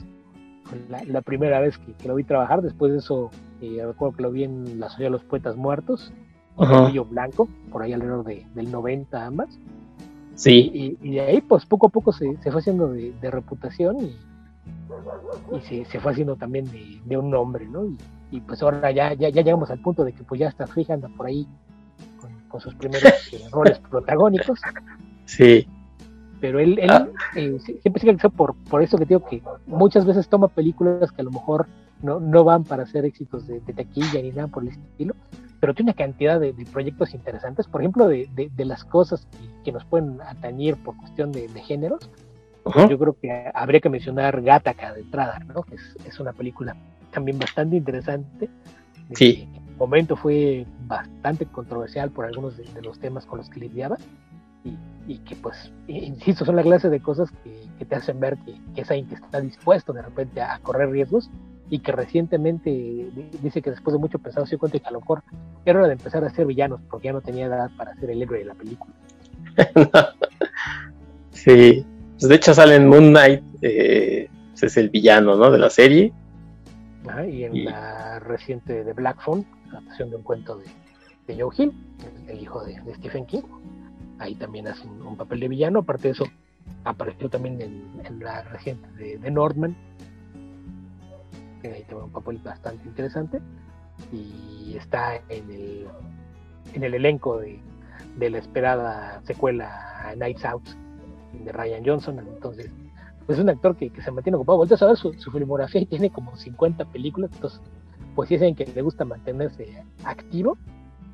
La, la primera vez que, lo vi trabajar, después de eso eh, recuerdo que lo vi en La Soya de los Poetas Muertos, con Blanco, por ahí alrededor de, del 90 ambas. Sí. Y, de ahí, pues poco a poco se, se fue haciendo de, de reputación y, y se, se, fue haciendo también de, de un nombre, ¿no? Y, y pues ahora ya, ya, ya llegamos al punto de que pues ya está Free anda por ahí con, sus primeros eh, roles protagónicos. Sí. Pero él, él ah. eh, siempre sigue por, por eso que digo que muchas veces toma películas que a lo mejor no, no van para ser éxitos de, taquilla ni nada por el estilo, pero tiene una cantidad de, proyectos interesantes, por ejemplo, de, de las cosas que, nos pueden atañir por cuestión de, géneros. Yo creo que habría que mencionar Gataca de entrada, ¿no? que es, es una película también bastante interesante. Sí. En momento fue bastante controversial por algunos de, los temas con los que lidiaba y, y, que pues, insisto, son la clase de cosas que, te hacen ver que, es alguien que está dispuesto de repente a correr riesgos y que recientemente dice que después de mucho pensar se dio cuenta que a lo mejor era hora de empezar a ser villanos porque ya no tenía edad para ser el héroe de la película. sí, pues de hecho sale en Moon Knight, eh, es el villano ¿no? de la serie y en la reciente de Black Phone, adaptación de un cuento de, Joe Hill, el, hijo de, Stephen King. Ahí también hace un, papel de villano. Aparte de eso, apareció también en, la reciente de, de Nordman. ahí tiene un papel bastante interesante. Y está en el, en el elenco de, la esperada secuela Nights Out de Ryan Johnson. Entonces, pues es un actor que, se mantiene ocupado. Vuelta a saber su, filmografía y tiene como 50 películas, entonces, pues sí es alguien que le gusta mantenerse activo.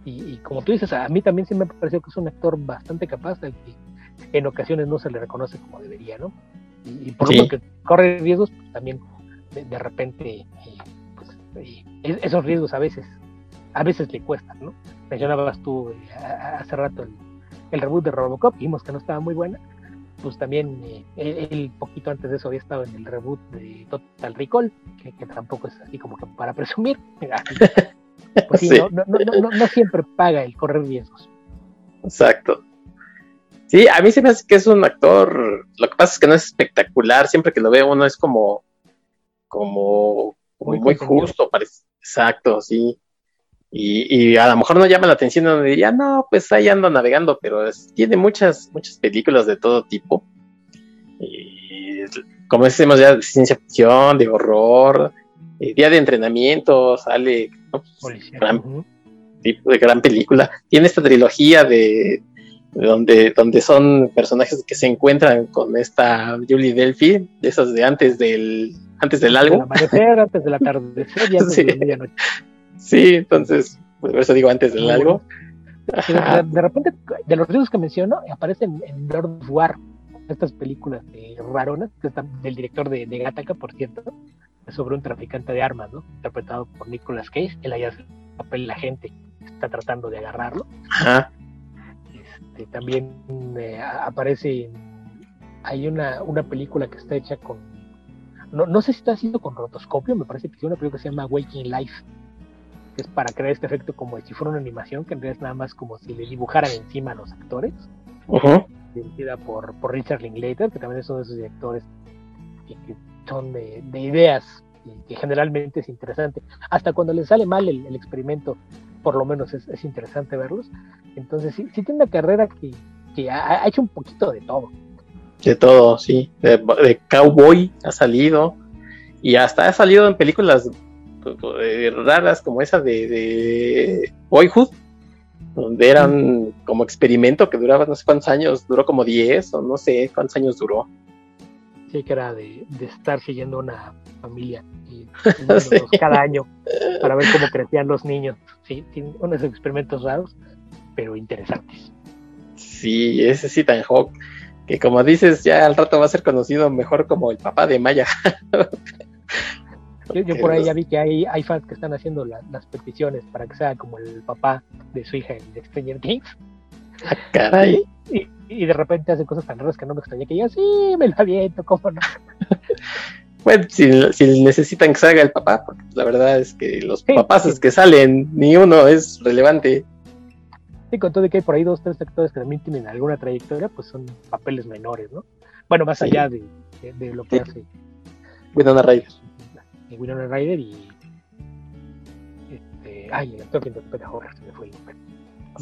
Y, como tú dices, a mí también sí me pareció que es un actor bastante capaz, al que en ocasiones no se le reconoce como debería, ¿no? Y, por lo que corre riesgos, pues también de, repente, eh, pues, eh, esos riesgos a veces, a veces le cuestan, ¿no? Mencionabas tú eh, hace rato el, el reboot de Robocop, vimos que no estaba muy buena, pues también eh, él, poquito antes de eso había estado en el reboot de Total Recall, que, tampoco es así como que para presumir. pues sí, No, no, no, no, siempre paga el correr riesgos. Exacto. Sí, a mí se me hace que es un actor, lo que pasa es que no es espectacular, siempre que lo veo uno es como, como, muy, justo, parece. Exacto, sí. Y, a lo mejor no llama la atención donde diría, no, pues ahí ando navegando, pero tiene muchas, muchas películas de todo tipo. Y como decimos ya, de ciencia ficción, de horror, eh, día de entrenamiento, sale pues, gran, tipo de gran película. Tiene esta trilogía de donde, donde son personajes que se encuentran con esta Julie Delphi, de esas de antes del, antes del algo. amanecer, antes del atardecer y antes sí. de medianoche. Sí, entonces, pues por eso digo antes del algo. De, repente, de los ríos que menciono, aparecen en Lord of War, estas películas de raronas, que están del director de, de Gattaca, por cierto, sobre un traficante de armas, ¿no? Interpretado por Nicolas Cage, él ahí hace el papel la gente, está tratando de agarrarlo. Ajá. Este, también eh, aparece, hay una, una película que está hecha con, no, no sé si está haciendo con rotoscopio, me parece que tiene una película que se llama Waking Life, que es para crear este efecto como si fuera una animación, que en realidad es nada más como si le dibujaran encima a los actores. Dirigida por, por Richard Linklater, que también es uno de esos directores que, son de, ideas y que generalmente es interesante. Hasta cuando le sale mal el, experimento, por lo menos es, es, interesante verlos. Entonces sí, sí tiene una carrera que, que ha, hecho un poquito de todo. De todo, sí. De, cowboy ha salido. Y hasta ha salido en películas eh, raras como esa de, de Boyhood, donde eran como experimento que duraba no sé cuántos años, duró como 10 o no sé cuántos años duró. Sí, que era de, estar siguiendo una familia y, cada año para ver cómo crecían los niños. Sí, unos experimentos raros, pero interesantes. Sí, ese sí tan Hawk, que como dices, ya al rato va a ser conocido mejor como el papá de Maya. yo, por ahí ya vi que hay, hay fans que están haciendo las peticiones para que sea como el papá de su hija en Stranger Things. Ah, caray. Y, y, de repente hace cosas tan raras que no me extraña que diga, sí, me la aviento, ¿cómo no? Bueno, si, si, necesitan que salga el papá, porque la verdad es que los papás que salen, ni uno es relevante con todo de que hay por ahí dos, tres actores que también tienen alguna trayectoria, pues son papeles menores, ¿no? Bueno, más allá de, lo que hace Winona Ryder. Winona Ryder y este, ay, el actor que interpreta a se me fue el nombre.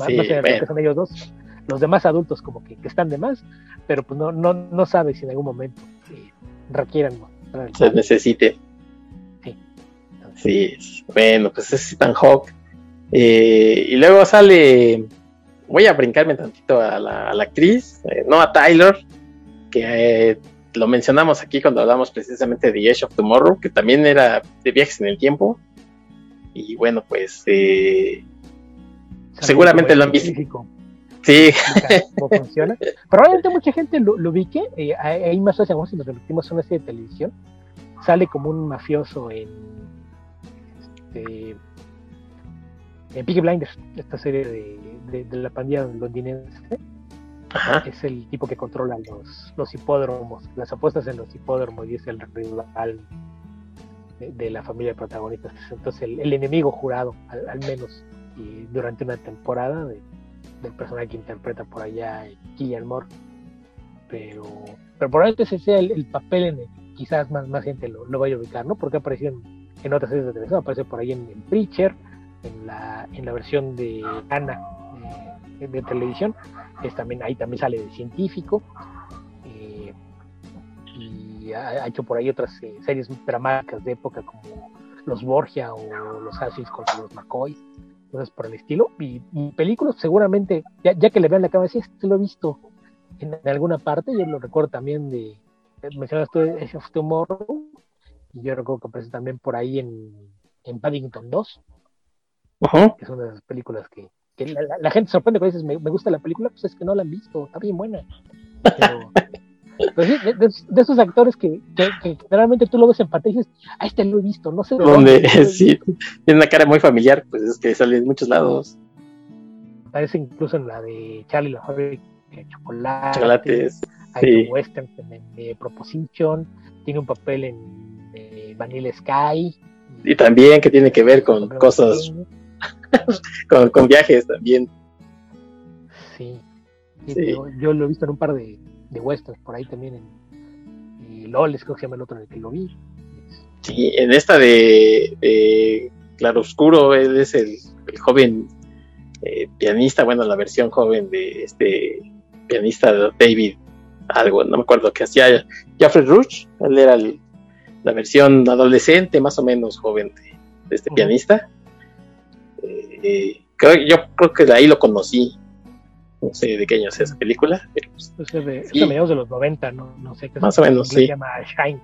Sí, que son ellos dos. Los demás adultos como que, están de más, pero pues no, no, no sabe si en algún momento eh, requieran se necesite. Sí. sí, bueno, pues es Ethan Hawk. Eh, y luego sale voy a brincarme tantito a la, actriz, eh, no a Tyler, que eh, lo mencionamos aquí cuando hablamos precisamente de The Edge of Tomorrow, que también era de viajes en el tiempo. Y bueno, pues eh, seguramente lo han visto. Sí. ¿Cómo funciona? Probablemente mucha gente lo, lo ubique. Eh, ahí más o menos, si nos repetimos una serie de televisión, sale como un mafioso en. Este, en Peaky Blinders, esta serie de, de, la pandilla londinense. Es el tipo que controla los, los hipódromos, las apuestas en los hipódromos y es el rival de, la familia de protagonistas. Entonces, el, enemigo jurado, al, menos, durante una temporada del personaje que interpreta por allá Killian Moore. Pero, pero probablemente ese sea el, papel en el quizás más, más gente lo, lo vaya a ubicar, ¿no? Porque apareció en, en otras series de televisión, aparece por ahí en, en Preacher, en la, en la versión de Ana eh, de televisión, es también, ahí también sale de científico. Eh, y ha, hecho por ahí otras eh, series dramáticas de época como Los Borgia o Los Asis contra los McCoy, cosas por el estilo. Y, películas, seguramente, ya, ya, que le vean la cabeza, este lo he visto en, alguna parte, yo lo recuerdo también de, mencionas tú Age of Tomorrow, y yo recuerdo que aparece también por ahí en, en Paddington 2 que son de esas películas que, la, gente sorprende cuando dices, me, gusta la película, pues es que no la han visto, está bien buena. Pero, de, esos actores que, que, generalmente tú lo ves en pantalla y dices, ah, este lo he visto, no sé de dónde. sí, tiene una cara muy familiar, pues es que sale en muchos lados. Aparece incluso en la de Charlie la fábrica de chocolates. Chocolates. ha Sí. westerns en, en, eh, Proposition, tiene un papel en eh, Vanilla Sky. Y también que tiene que ver con cosas, con, con viajes también. Sí. Sí, Sí. pero Yo lo he visto en un par de, de westerns por ahí también en y Loles, creo que se llama el otro en el que lo vi. Sí, en esta de, de Claroscuro, él es el, el joven eh, pianista, bueno, la versión joven de este pianista David, algo, no me acuerdo, que hacía Jeffrey Rush, él era el- la versión adolescente, más o menos joven de, de este pianista. Eh, creo, yo creo que de ahí lo conocí, no sé de qué año es esa película, pero pues, es de, es Sí. de mediados de los 90, no, no sé qué Más o menos, sí. Se llama Shine.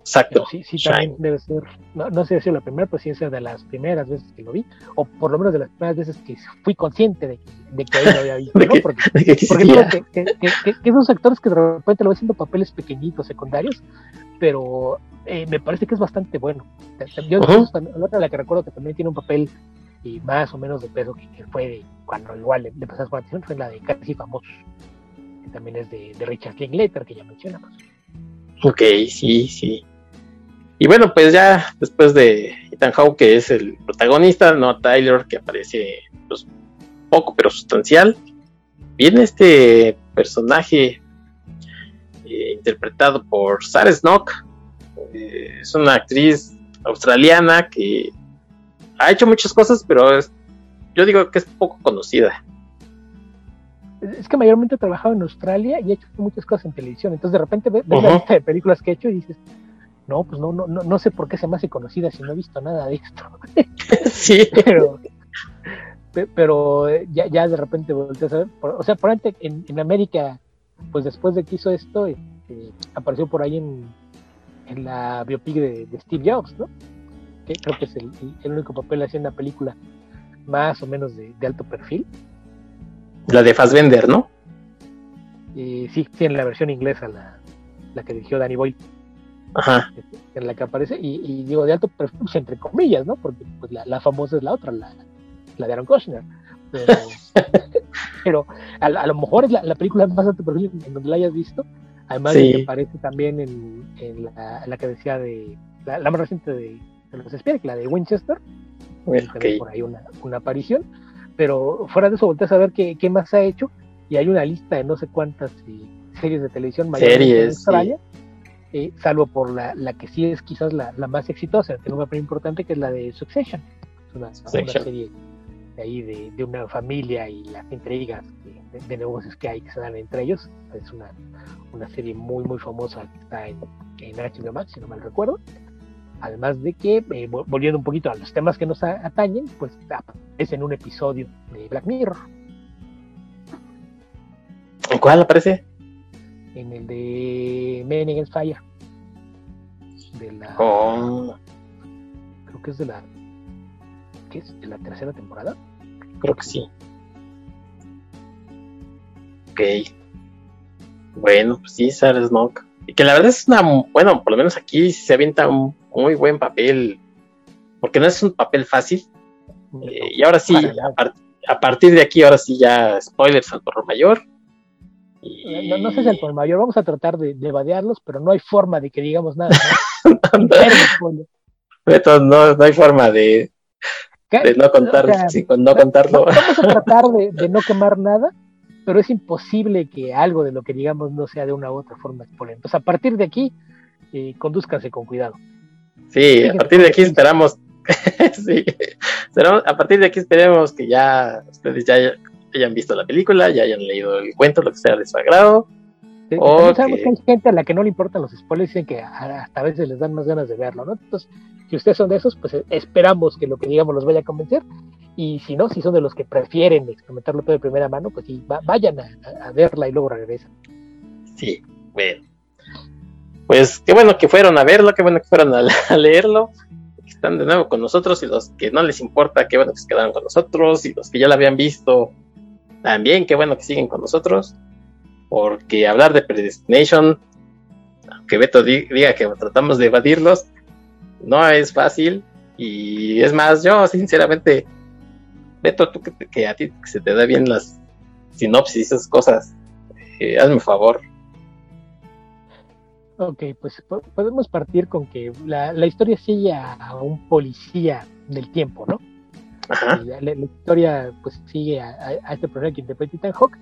exacto. Pero sí, sí, Shine. también debe ser, no, no sé si la primera, pero sí es de las primeras veces que lo vi, o por lo menos de las primeras veces que fui consciente de, de que ahí lo había visto, Porque, que porque creo que, que, que, esos actores que de repente lo ves haciendo papeles pequeñitos, secundarios, pero eh, me parece que es bastante bueno. Yo la otra la que recuerdo que también tiene un papel y más o menos de peso que, fue cuando igual le, le pasas por atención fue la de Casi Famosos, que también es de, de Richard Linklater, que ya mencionamos. Ok, sí, sí. Y bueno, pues ya después de Ethan Hawke, que es el protagonista, no Tyler, que aparece pues, poco pero sustancial, viene este personaje eh, interpretado por Sarah Snook. Eh, es una actriz australiana que ha hecho muchas cosas, pero es- yo digo que es poco conocida. Es que mayormente ha trabajado en Australia y ha hecho muchas cosas en televisión. Entonces de repente ves la lista de películas que ha hecho y dices, no, pues no, no, no, no sé por qué se me hace conocida si no he visto nada de esto. sí. pero, pe- pero eh, ya, ya de repente volteas a ver, por- o sea, por ejemplo, en, en América, pues después de que hizo esto, este, apareció por ahí en, en la biopic de, de Steve Jobs, ¿no? Que creo que es el, el- único papel así en una película más o menos de, de alto perfil. La de Fassbender, ¿no? Y sí, sí, en la versión inglesa, la, la que dirigió Danny Boyle, Ajá. en la que aparece, y, y digo de alto perfil, pues, entre comillas, ¿no? Porque pues, la, la famosa es la otra, la, la de Aaron Kushner. Pero, pero a, a lo mejor es la, la película más alto perfil en, donde la hayas visto. Además de Sí. que aparece también en, en la, la que decía de la, la más reciente de, de los Spears, la de Winchester, Bueno, también ok. por ahí una, una aparición. Pero fuera de eso, volteas a ver qué, qué más ha hecho. Y hay una lista de no sé cuántas eh, series de televisión Series, Australia, eh, salvo por la, la que sí es quizás la, la más exitosa, tiene un papel importante, que es la de Succession. Es una, serie de ahí de, de una familia y las intrigas de, de negocios que hay que se dan entre ellos. Es una, una serie muy, muy famosa que está en, en HBO Max, si no mal recuerdo. Además de que, eh, vol- volviendo un poquito a los temas que nos atañen, pues aparece en un episodio de Black Mirror, ¿En cuál aparece? en el de Men Against Fire. De la, Oh, creo que es de la, ¿qué es? De la tercera temporada. creo que sí. Ok. Bueno, pues sí, Sarah Snook. Y que la verdad es una, bueno, por lo menos aquí se avienta un muy buen papel, porque no es un papel fácil. Eh, y ahora sí, a, par- a partir de aquí, ahora sí ya spoilers al por mayor. Y- No, no sé si al por mayor, vamos a tratar de, de vadearlos, pero no hay forma de que digamos nada. ¿no? No, no hay forma de, no contar, O sea, sí, con no contarlo. Vamos a tratar de, de no quemar nada, pero es imposible que algo de lo que digamos no sea de una u otra forma spoiler. Entonces, a partir de aquí, eh, condúzcanse con cuidado. Sí, a partir de aquí esperamos. sí, esperamos- a partir de aquí esperemos que ya ustedes ya hayan visto la película, ya hayan leído el cuento, lo que sea de su agrado. Ok. También sabemos que hay gente a la que no le importan los spoilers y dicen que hasta a veces les dan más ganas de verlo, ¿no? Entonces, si ustedes son de esos, pues eh, esperamos que lo que digamos los vaya a convencer. Y si no, si son de los que prefieren experimentarlo todo de primera mano, pues sí, va- vayan a, a verla y luego regresan. Sí, bueno. Pues qué bueno que fueron a verlo, qué bueno que fueron a, a leerlo. que Están de nuevo con nosotros y los que no les importa, qué bueno que se quedaron con nosotros y los que ya la habían visto, también qué bueno que siguen con nosotros. Porque hablar de Predestination, aunque Beto di- diga que tratamos de evadirlos, no es fácil. Y es más, yo sinceramente, Beto, tú que, que a ti se te da bien las sinopsis y esas cosas, eh, hazme un favor, Ok, pues podemos partir con que la, historia sigue a, un policía del tiempo, ¿no? Ajá. La, historia pues sigue a, este personaje que interpreta Ethan Hawke,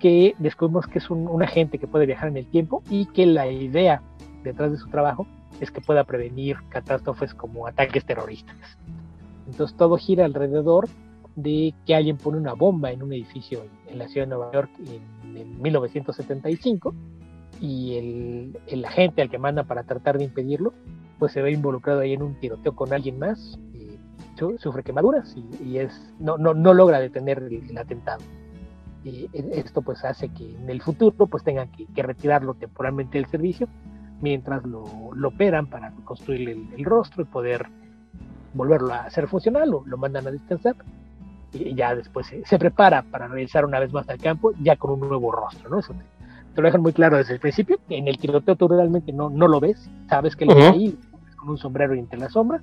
que descubrimos que es un, agente que puede viajar en el tiempo y que la idea detrás de su trabajo es que pueda prevenir catástrofes como ataques terroristas. Entonces todo gira alrededor de que alguien pone una bomba en un edificio en, la ciudad de Nueva York en, en 1975 y el, el, agente al que manda para tratar de impedirlo, pues se ve involucrado ahí en un tiroteo con alguien más, y sufre quemaduras y, es, no, no, no, logra detener el, atentado. Y esto pues hace que en el futuro pues tengan que, retirarlo temporalmente del servicio mientras lo, lo operan para construirle el, rostro y poder volverlo a hacer funcional, o lo mandan a descansar y ya después se, se, prepara para regresar una vez más al campo ya con un nuevo rostro, ¿no? Eso te lo dejan muy claro desde el principio. En el tiroteo tú realmente no, no lo ves, sabes que él está ahí con un sombrero y entre la sombra.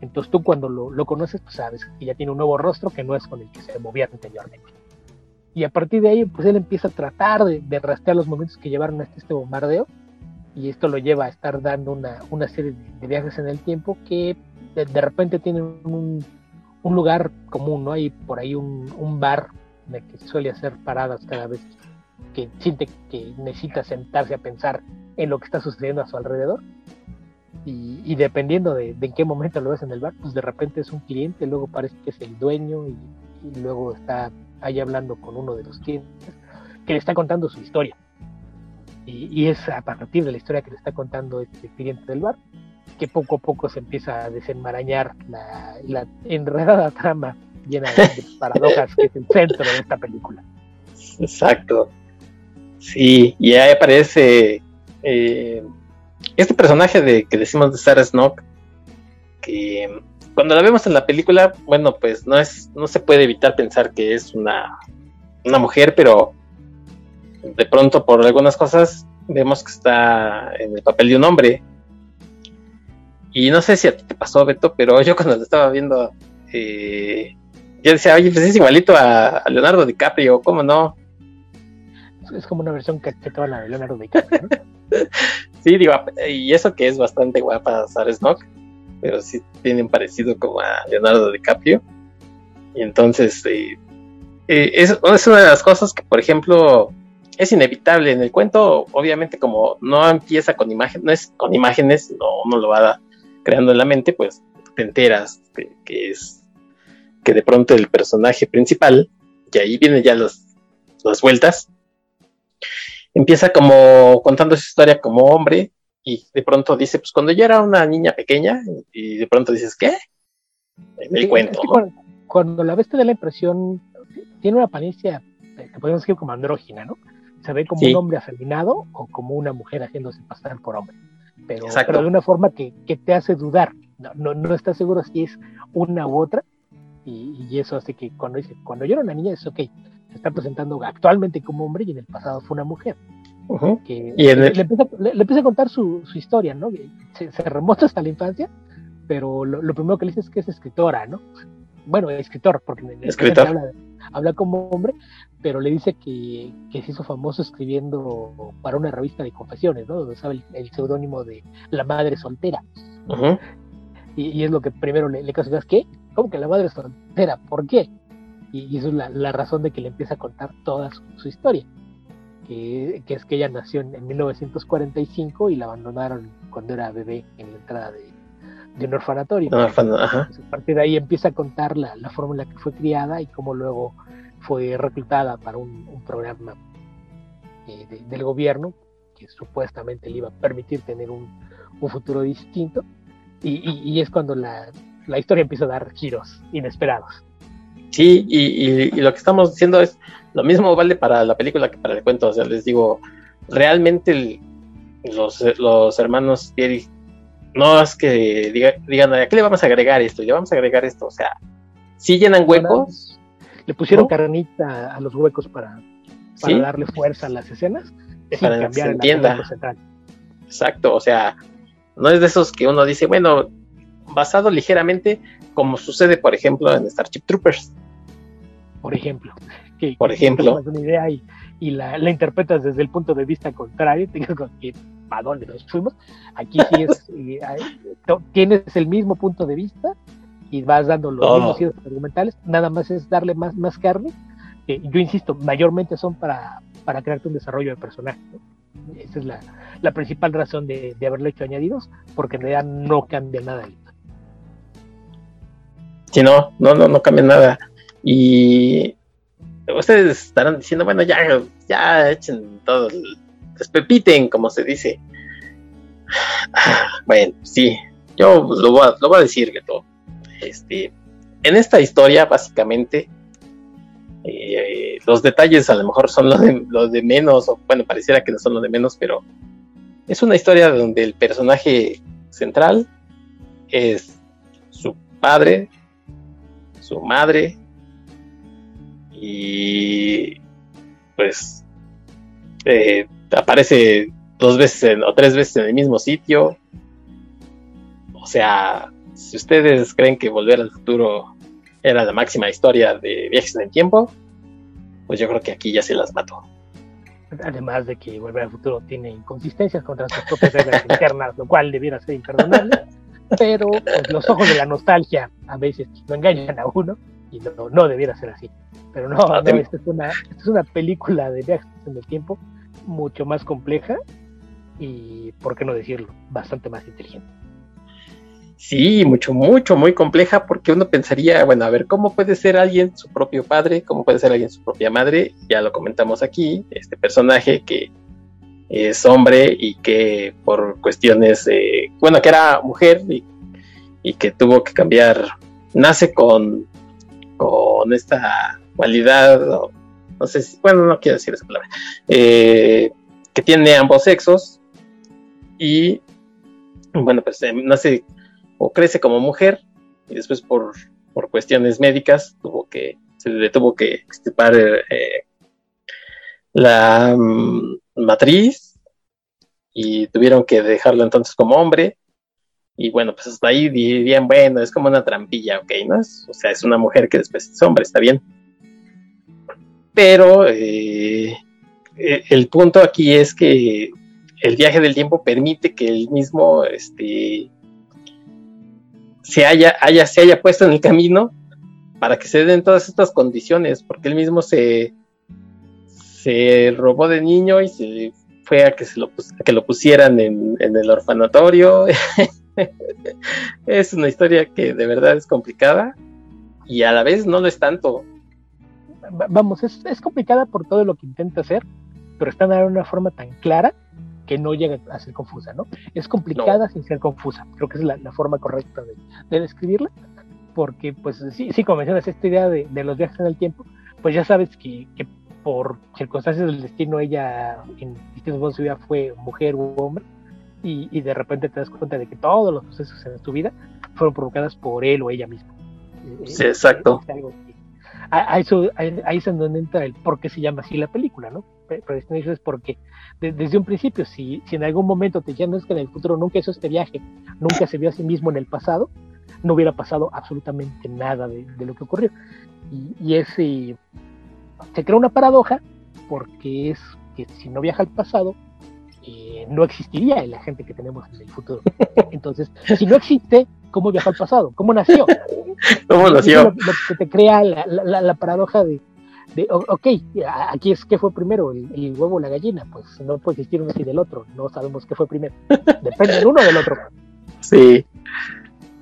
Entonces tú cuando lo, lo, conoces, pues sabes que ya tiene un nuevo rostro que no es con el que se movía anteriormente. Y a partir de ahí, pues él empieza a tratar de, de rastrear los momentos que llevaron hasta este bombardeo. Y esto lo lleva a estar dando una, una serie de, viajes en el tiempo que de, de repente tienen un, un, lugar común, ¿no? Hay por ahí un, un bar en el que suele hacer paradas cada vez que siente que necesita sentarse a pensar en lo que está sucediendo a su alrededor. Y, dependiendo de, en qué momento lo ves en el bar, pues de repente es un cliente, luego parece que es el dueño y, luego está ahí hablando con uno de los clientes que le está contando su historia. Y, es a partir de la historia que le está contando este cliente del bar que poco a poco se empieza a desenmarañar la, enredada trama llena de paradojas que es el centro de esta película. Exacto. Sí, y ahí aparece eh, este personaje de que decimos de Sarah Snook, que cuando la vemos en la película, bueno, pues no es, no se puede evitar pensar que es una, una mujer, pero de pronto por algunas cosas vemos que está en el papel de un hombre. Y no sé si a ti te pasó, Beto, pero yo cuando lo estaba viendo, eh, yo decía, oye, pues es igualito a, a Leonardo DiCaprio, ¿cómo no? es como una versión cachetona de Leonardo DiCaprio. sí, digo, y eso que es bastante guapa Sarah Snook, pero sí tienen parecido como a Leonardo DiCaprio. Y entonces, eh, eh, es, una de las cosas que, por ejemplo, es inevitable en el cuento, obviamente como no empieza con imágenes, no es con imágenes, no uno lo va creando en la mente, pues te enteras que, que es que de pronto el personaje principal, y ahí vienen ya los, las vueltas, empieza como contando su historia como hombre y de pronto dice, pues cuando yo era una niña pequeña y de pronto dices, ¿qué? Me cuento. cuando, la ves te da la impresión, tiene una apariencia que podemos decir como andrógina, ¿no? Se ve como un hombre afeminado o como una mujer haciéndose pasar por hombre. Pero, pero de una forma que, que, te hace dudar. No, no, no estás seguro si es una u otra. Y, y, eso hace que cuando dice, cuando yo era una niña es ok, se está presentando actualmente como hombre y en el pasado fue una mujer. Que y le, empieza, a contar su, su historia, ¿no? Se, se, remota hasta la infancia, pero lo, primero que le dice es que es escritora, ¿no? Bueno, escritor, porque Habla, habla, como hombre, pero le dice que, que, se hizo famoso escribiendo para una revista de confesiones, ¿no? Donde sabe el, seudónimo de La Madre Soltera. y, es lo que primero le, le ¿qué? ¿Cómo que la madre soltera? ¿Por qué? y, eso es la, razón de que le empieza a contar toda su, historia, que, es que ella nació en, 1945 y la abandonaron cuando era bebé en la entrada de, un orfanatorio. a partir de ahí empieza a contar la, la, forma en la que fue criada y cómo luego fue reclutada para un, programa eh, del gobierno que supuestamente le iba a permitir tener un, futuro distinto. Y, es cuando la, la historia empieza a dar giros inesperados. Sí, y, lo que estamos diciendo es lo mismo vale para la película que para el cuento. O sea, les digo, realmente los, los, hermanos Pierre no es que digan, ¿a qué le vamos a agregar esto? Le vamos a agregar esto. O sea, sí llenan huecos. Le pusieron carnita a los huecos para, darle fuerza a las escenas. Para cambiar que se entienda. Exacto, o sea, no es de esos que uno dice, bueno, basado ligeramente, como sucede, por ejemplo, en Starship Troopers. Por ejemplo. Que, por ejemplo. una idea y, la, interpretas desde el punto de vista contrario, que a dónde nos fuimos. Aquí sí es, tienes el mismo punto de vista y vas dando los mismos giros argumentales, nada más es darle más, más carne. yo insisto, mayormente son para, para crearte un desarrollo de personaje. Esa es la, la principal razón de, de, haberle hecho añadidos, porque en realidad no cambia nada. Sí, no, no, no, no cambia nada. Y ustedes estarán diciendo, bueno, ya, ya echen todo, despepiten, como se dice. Bueno, sí, yo lo voy a, lo voy a decir todo. Este, en esta historia, básicamente, eh, los detalles a lo mejor son los de, los de menos, o bueno, pareciera que no son los de menos, pero es una historia donde el personaje central es su padre, su madre, y pues eh, aparece dos veces o tres veces en el mismo sitio. O sea, si ustedes creen que Volver al Futuro era la máxima historia de viajes en el tiempo, pues yo creo que aquí ya se las mató. Además de que Volver al Futuro tiene inconsistencias contra sus propias reglas internas, lo cual debiera ser imperdonable. Pero pues, los ojos de la nostalgia a veces no engañan a uno y no, no debiera ser así. Pero no, ah, esta, es una, esta es una película de viajes en el tiempo mucho más compleja y, ¿por qué no decirlo?, bastante más inteligente. Sí, mucho, mucho, muy compleja porque uno pensaría, bueno, a ver, ¿cómo puede ser alguien su propio padre? ¿Cómo puede ser alguien su propia madre? Ya lo comentamos aquí, este personaje que es hombre y que por cuestiones, bueno, que era mujer y, y que tuvo que cambiar, nace con, con esta cualidad, no sé si, bueno, no quiero decir esa palabra, eh, que tiene ambos sexos y, bueno, pues eh, nace o crece como mujer y después por, por cuestiones médicas tuvo que, se le tuvo que extirpar eh, la mm, matriz y tuvieron que dejarlo entonces como hombre y bueno, pues hasta ahí dirían, bueno, es como una trampilla, ok, ¿no? o sea, es una mujer que después es hombre, está bien pero eh, eh, el punto aquí es que el viaje del tiempo permite que el mismo este, se, haya, haya, se haya puesto en el camino para que se den todas estas condiciones, porque él mismo se, se robó de niño y se fue a que, se lo, que lo pusieran en, en el orfanatorio. es una historia que de verdad es complicada y a la vez no lo es tanto vamos, es, es, complicada por todo lo que intenta hacer, pero está de una forma tan clara que no llega a ser confusa, ¿no? Es complicada sin ser confusa, creo que es la, forma correcta de, describirla, porque pues sí, sí, como mencionas, esta idea de, los viajes en el tiempo, pues ya sabes que, por circunstancias del destino ella en distintos momentos de su vida fue mujer u hombre, y, y, de repente te das cuenta de que todos los sucesos en tu vida fueron provocadas por él o ella misma. Sí, exacto ahí, es donde entra el por qué se llama así la película, ¿no? Predestination es porque desde un principio, si, si en algún momento te es que en el futuro nunca hizo este viaje, nunca se vio a sí mismo en el pasado, no hubiera pasado absolutamente nada de, lo que ocurrió. Y, y ese se crea una paradoja porque es que si no viaja al pasado, eh, no existiría el agente que tenemos en el futuro. Entonces, si no existe, ¿cómo viajó al pasado? ¿Cómo nació? ¿Cómo nació? Lo, que te crea la, paradoja de, ok, aquí es qué fue primero, el, huevo o la gallina. Pues no puede existir uno sin del otro, no sabemos qué fue primero. Depende del uno o del otro. Sí.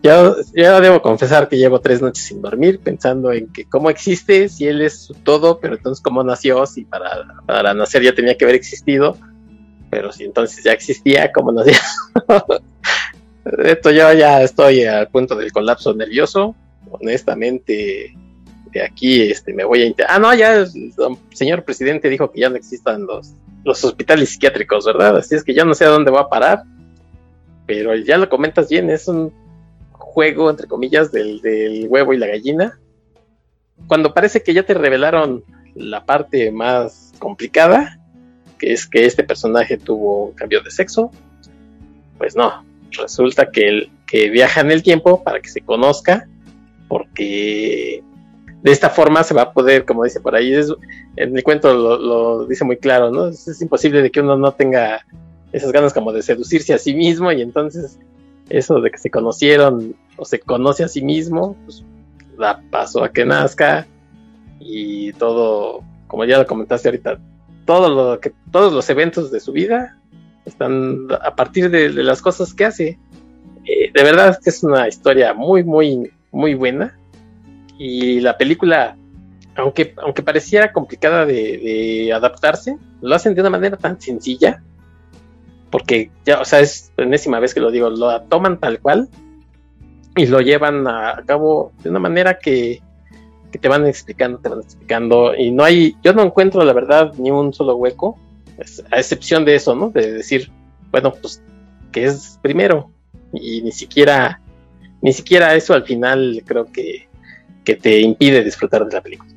Yo, yo, debo confesar que llevo tres noches sin dormir pensando en que cómo existe, si él es todo, pero entonces cómo nació, si para, para nacer ya tenía que haber existido, pero si entonces ya existía, cómo nació. Esto yo ya estoy al punto del colapso nervioso, honestamente, de aquí este, me voy a... Ah, no, ya el señor presidente dijo que ya no existan los, los hospitales psiquiátricos, ¿verdad? Así es que ya no sé a dónde va a parar, pero ya lo comentas bien, es un juego, entre comillas, del, del huevo y la gallina. Cuando parece que ya te revelaron la parte más complicada, que es que este personaje tuvo cambio de sexo, pues no, resulta que, el, que viaja en el tiempo para que se conozca porque de esta forma se va a poder, como dice por ahí, en el cuento lo, dice muy claro, ¿no? Es, imposible de que uno no tenga esas ganas como de seducirse a sí mismo y entonces eso de que se conocieron o se conoce a sí mismo, pues da paso a que nazca y todo, como ya lo comentaste ahorita, todo lo todos los eventos de su vida están a partir de, las cosas que hace. Eh, de verdad que es una historia muy, muy, muy buena. Y la película, aunque, aunque pareciera complicada de, adaptarse, lo hacen de una manera tan sencilla. Porque ya, o sea, es la enésima vez que lo digo, lo toman tal cual y lo llevan a cabo de una manera que, te van explicando, te van explicando. Y no hay, yo no encuentro la verdad ni un solo hueco a excepción de eso, ¿no? De decir, bueno, pues, que es primero? Y ni siquiera, ni siquiera eso al final creo que, que te impide disfrutar de la película.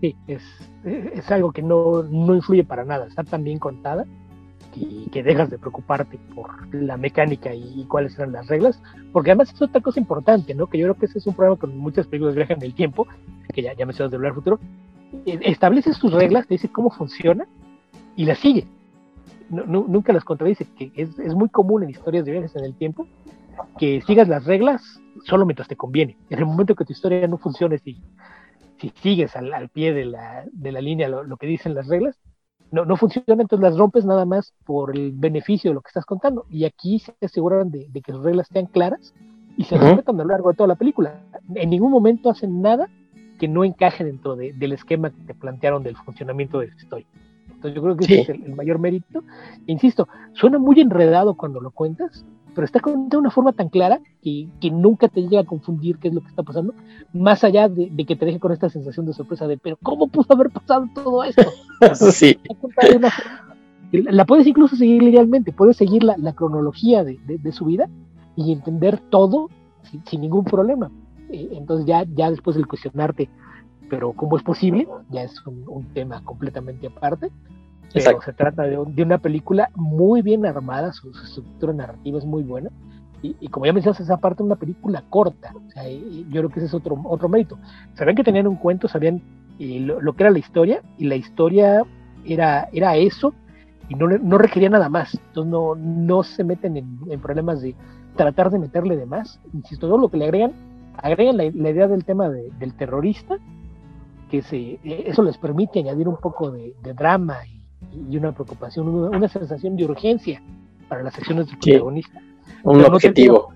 Sí, es, es algo que no, no influye para nada, está tan bien contada que, dejas de preocuparte por la mecánica y, cuáles eran las reglas, porque además es otra cosa importante, ¿no? Que yo creo que ese es un problema con muchas películas viaje en el tiempo, que ya, ya mencionas de Volver al Futuro, e, estableces tus reglas, te dice cómo funciona, y las sigue. nunca las contradice, que es, muy común en historias de viajes en el tiempo que sigas las reglas solo mientras te conviene. En el momento que tu historia no funcione, si, si sigues al, pie de la, de la línea lo, que dicen las reglas, no, no funciona, entonces las rompes nada más por el beneficio de lo que estás contando. Y aquí se aseguran de, que las reglas sean claras y se respetan a lo largo de toda la película. En ningún momento hacen nada que no encaje dentro del esquema que te plantearon del funcionamiento de la historia. Entonces yo creo que ese es el, mayor mérito. Insisto, suena muy enredado cuando lo cuentas, pero está contado de una forma tan clara que, que, nunca te llega a confundir qué es lo que está pasando, más allá de, que te deje con esta sensación de sorpresa de, pero ¿cómo pudo haber pasado todo esto? sí. La puedes incluso seguir linealmente, puedes seguir la, la cronología de, de, su vida y entender todo sin, ningún problema. Eh, entonces ya, ya después del cuestionarte pero ¿cómo es posible? Ya es un, tema completamente aparte. Pero se trata de, una película muy bien armada, su, estructura narrativa es muy buena. Y, como ya mencionas, esa parte de una película corta. yo creo que ese es otro, otro mérito. Sabían que tenían un cuento, sabían lo, que era la historia, y la historia era, era eso, y no, no requería nada más. Entonces no, no se meten en, problemas de tratar de meterle de más. Insisto, todo lo que le agregan, agregan la, idea del tema del terrorista, que se, eso les permite añadir un poco de, drama y, una preocupación, una, sensación de urgencia para las acciones del protagonista. Un objetivo.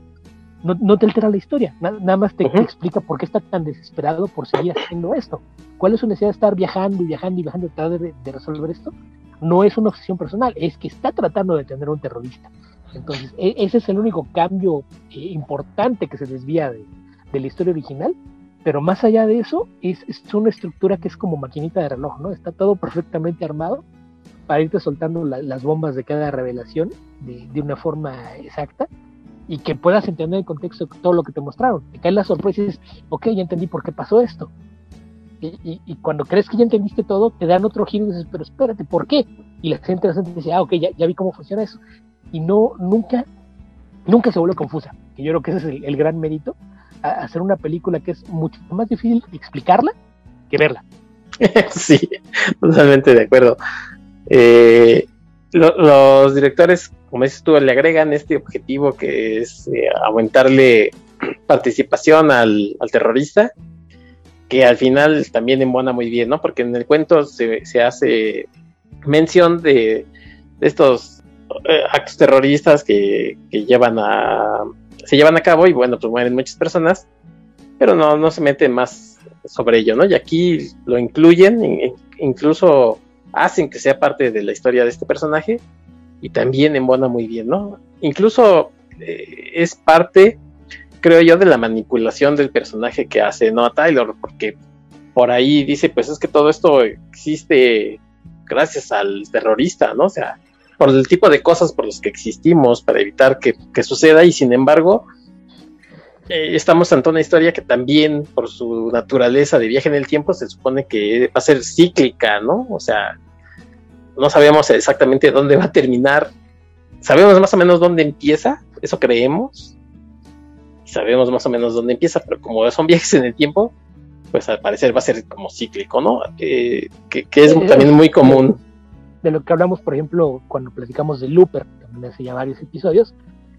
No te, altera, la historia, nada, más te, explica por qué está tan desesperado por seguir haciendo esto. ¿Cuál es su necesidad de estar viajando y viajando y viajando tratar de, resolver esto? No es una obsesión personal, es que está tratando de detener a un terrorista. Entonces, e, ese es el único cambio eh, importante que se desvía de, de la historia original pero más allá de eso, es, una estructura que es como maquinita de reloj, ¿no? Está todo perfectamente armado para irte soltando las bombas de cada revelación de, una forma exacta y que puedas entender el contexto de todo lo que te mostraron. Te cae la sorpresa y dices, ok, ya entendí por qué pasó esto. Y, cuando crees que ya entendiste todo, te dan otro giro y dices, pero espérate, ¿por qué? Y la gente, la gente dice, ah, ok, ya, ya vi cómo funciona eso. Y no, nunca, nunca se vuelve confusa, que yo creo que ese es el gran mérito hacer una película que es mucho más difícil explicarla que verla. sí, totalmente de acuerdo. Eh, los directores, como dices tú, le agregan este objetivo que es eh, aumentarle participación al, terrorista, que al final también embona muy bien, ¿no? Porque en el cuento se, hace mención de, estos eh, actos terroristas que, que llevan a se llevan a cabo y bueno, pues mueren muchas personas, pero no, no se mete más sobre ello, ¿no? Y aquí lo incluyen, incluso hacen que sea parte de la historia de este personaje y también embona muy bien, ¿no? Incluso eh, es parte, creo yo, de la manipulación del personaje que hace Noah Taylor, porque por ahí dice, pues es que todo esto existe gracias al terrorista, ¿no? O sea, por el tipo de cosas por las que existimos para evitar que, suceda y sin embargo eh, estamos ante una historia que también por su naturaleza de viaje en el tiempo se supone que va a ser cíclica, ¿no? O sea, no sabemos exactamente dónde va a terminar, sabemos más o menos dónde empieza, eso creemos, sabemos más o menos dónde empieza, pero como son viajes en el tiempo, pues al parecer va a ser como cíclico, ¿no? Eh, que, es también muy común de lo que hablamos, por ejemplo, cuando platicamos de Looper, también hace ya varios episodios,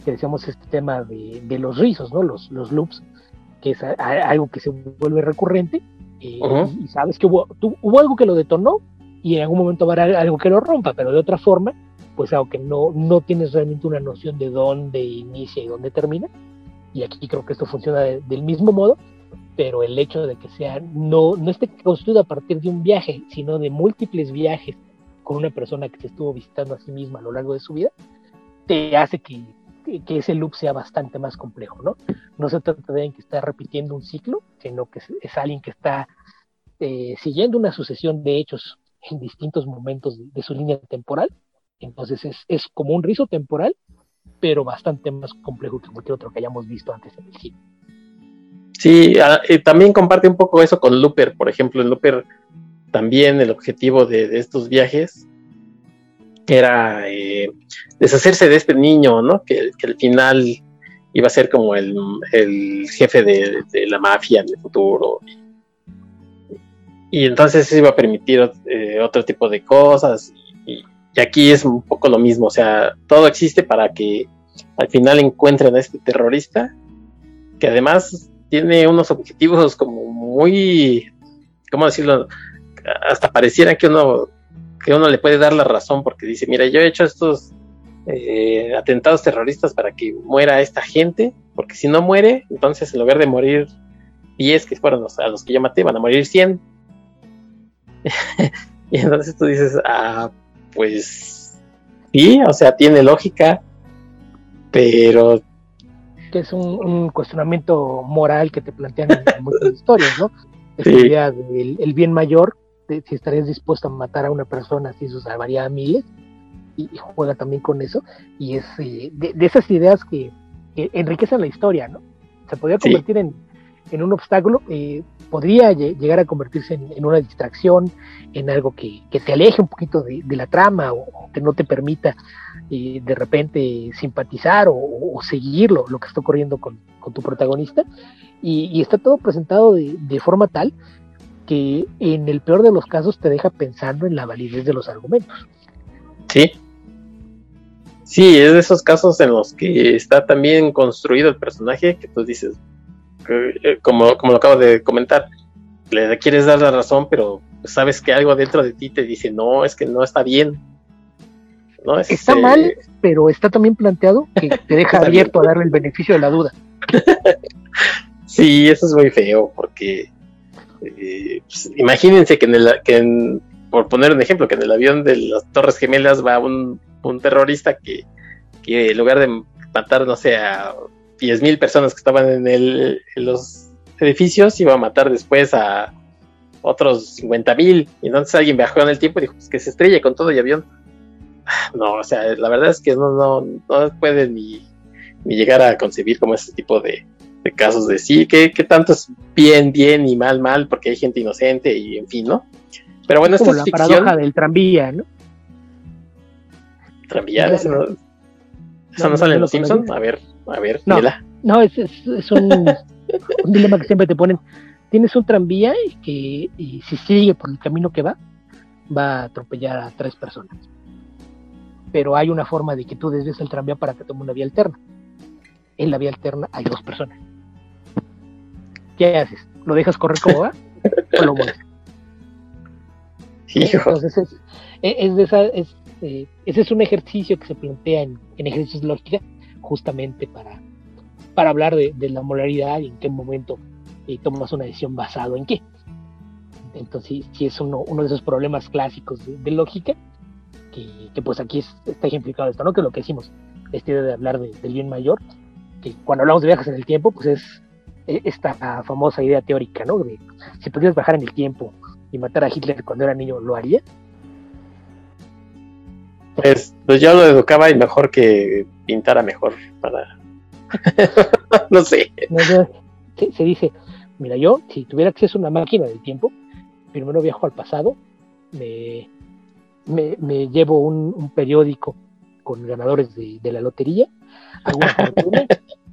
que decíamos este tema de, de los rizos, ¿no? Los, los loops, que es algo que se vuelve recurrente, eh, y, sabes que hubo, hubo algo que lo detonó y en algún momento habrá algo que lo rompa, pero de otra forma, pues algo que no, no tienes realmente una noción de dónde inicia y dónde termina. Y aquí creo que esto funciona del mismo modo, pero el hecho de que sea no, no esté construido a partir de un viaje, sino de múltiples viajes con una persona que se estuvo visitando a sí misma a lo largo de su vida, te hace que, que, ese loop sea bastante más complejo, ¿no? No se trata de alguien que está repitiendo un ciclo, sino que es, alguien que está eh, siguiendo una sucesión de hechos en distintos momentos de, su línea temporal. Entonces es, es, como un rizo temporal, pero bastante más complejo que cualquier otro que hayamos visto antes en el cine. Sí, ah, también comparte un poco eso con Looper, por ejemplo, en Looper también el objetivo de, estos viajes era eh, deshacerse de este niño, ¿no? Que, al final iba a ser como el, jefe de, la mafia en el futuro. Y, entonces iba a permitir eh, otro tipo de cosas. Y, y, aquí es un poco lo mismo, o sea, todo existe para que al final encuentren a este terrorista, que además tiene unos objetivos como muy, ¿cómo decirlo? Hasta pareciera que uno, que uno le puede dar la razón porque dice, mira, yo he hecho estos eh, atentados terroristas para que muera esta gente, porque si no muere, entonces en lugar de morir 10 que fueron los, a los que yo maté, van a morir 100. y entonces tú dices, ah, pues sí, o sea, tiene lógica, pero que es un, cuestionamiento moral que te plantean en, muchas historias, ¿no? Del el bien mayor, si estarías dispuesto a matar a una persona si eso salvaría a miles, y, juega también con eso, y es eh, de, esas ideas que, enriquecen la historia, ¿no? Se podría convertir en, un obstáculo, eh, podría llegar a convertirse en, una distracción, en algo que, te aleje un poquito de, la trama o, que no te permita y de repente simpatizar o, seguir lo, que está ocurriendo con, tu protagonista. Y, está todo presentado de, forma tal que en el peor de los casos te deja pensando en la validez de los argumentos. Sí. Sí, es de esos casos en los que está también construido el personaje que tú dices, eh, como, como lo acabo de comentar, le quieres dar la razón, pero sabes que algo dentro de ti te dice, no, es que no está bien Está este, mal, pero está también planteado que te deja abierto a darle el beneficio de la duda. sí, eso es muy feo, porque eh, pues, imagínense que en el, que por poner un ejemplo, que en el avión de las Torres Gemelas va un, terrorista que, en lugar de matar, no sé, a 10.000 personas que estaban en, el, en los edificios, iba a matar después a otros 50.000. Y entonces alguien viajó en el tiempo y dijo, pues que se estrelle con todo el avión no, o sea, la verdad es que no, no, no puede ni, ni llegar a concebir como ese tipo de, casos de sí, que, tanto es bien, bien y mal, mal, porque hay gente inocente y en fin, ¿no? Pero bueno, esto es la paradoja del tranvía, ¿no? ¿Tranvía? ¿Eso no, no, sale en Los Simpsons? A ver, a ver, no, no es, es, un, un dilema que siempre te ponen. Tienes un tranvía y que y si sigue por el camino que va, va a atropellar a tres personas pero hay una forma de que tú desvíes el tranvía para que tome una vía alterna. En la vía alterna hay dos personas. ¿Qué haces? ¿Lo dejas correr como va o lo mueves? Entonces es, es, de esa, es eh, ese es un ejercicio que se plantea en, ejercicios de lógica justamente para, para hablar de, la moralidad y en qué momento eh, tomas una decisión basado en qué. Entonces, si es uno, uno de esos problemas clásicos de lógica que, pues aquí está ejemplificado esto, ¿no? Que lo que decimos, este de hablar del bien mayor, que cuando hablamos de viajes en el tiempo, pues es e, esta famosa idea teórica, ¿no? De si pudieras bajar en el tiempo y matar a Hitler cuando era niño, ¿lo haría? Pues, pues yo lo educaba y mejor que pintara mejor para... no sé. Se, se, dice, mira, yo si tuviera acceso a una máquina del tiempo, primero viajo al pasado, me, me, llevo un, periódico con ganadores de, la lotería, hago una fortuna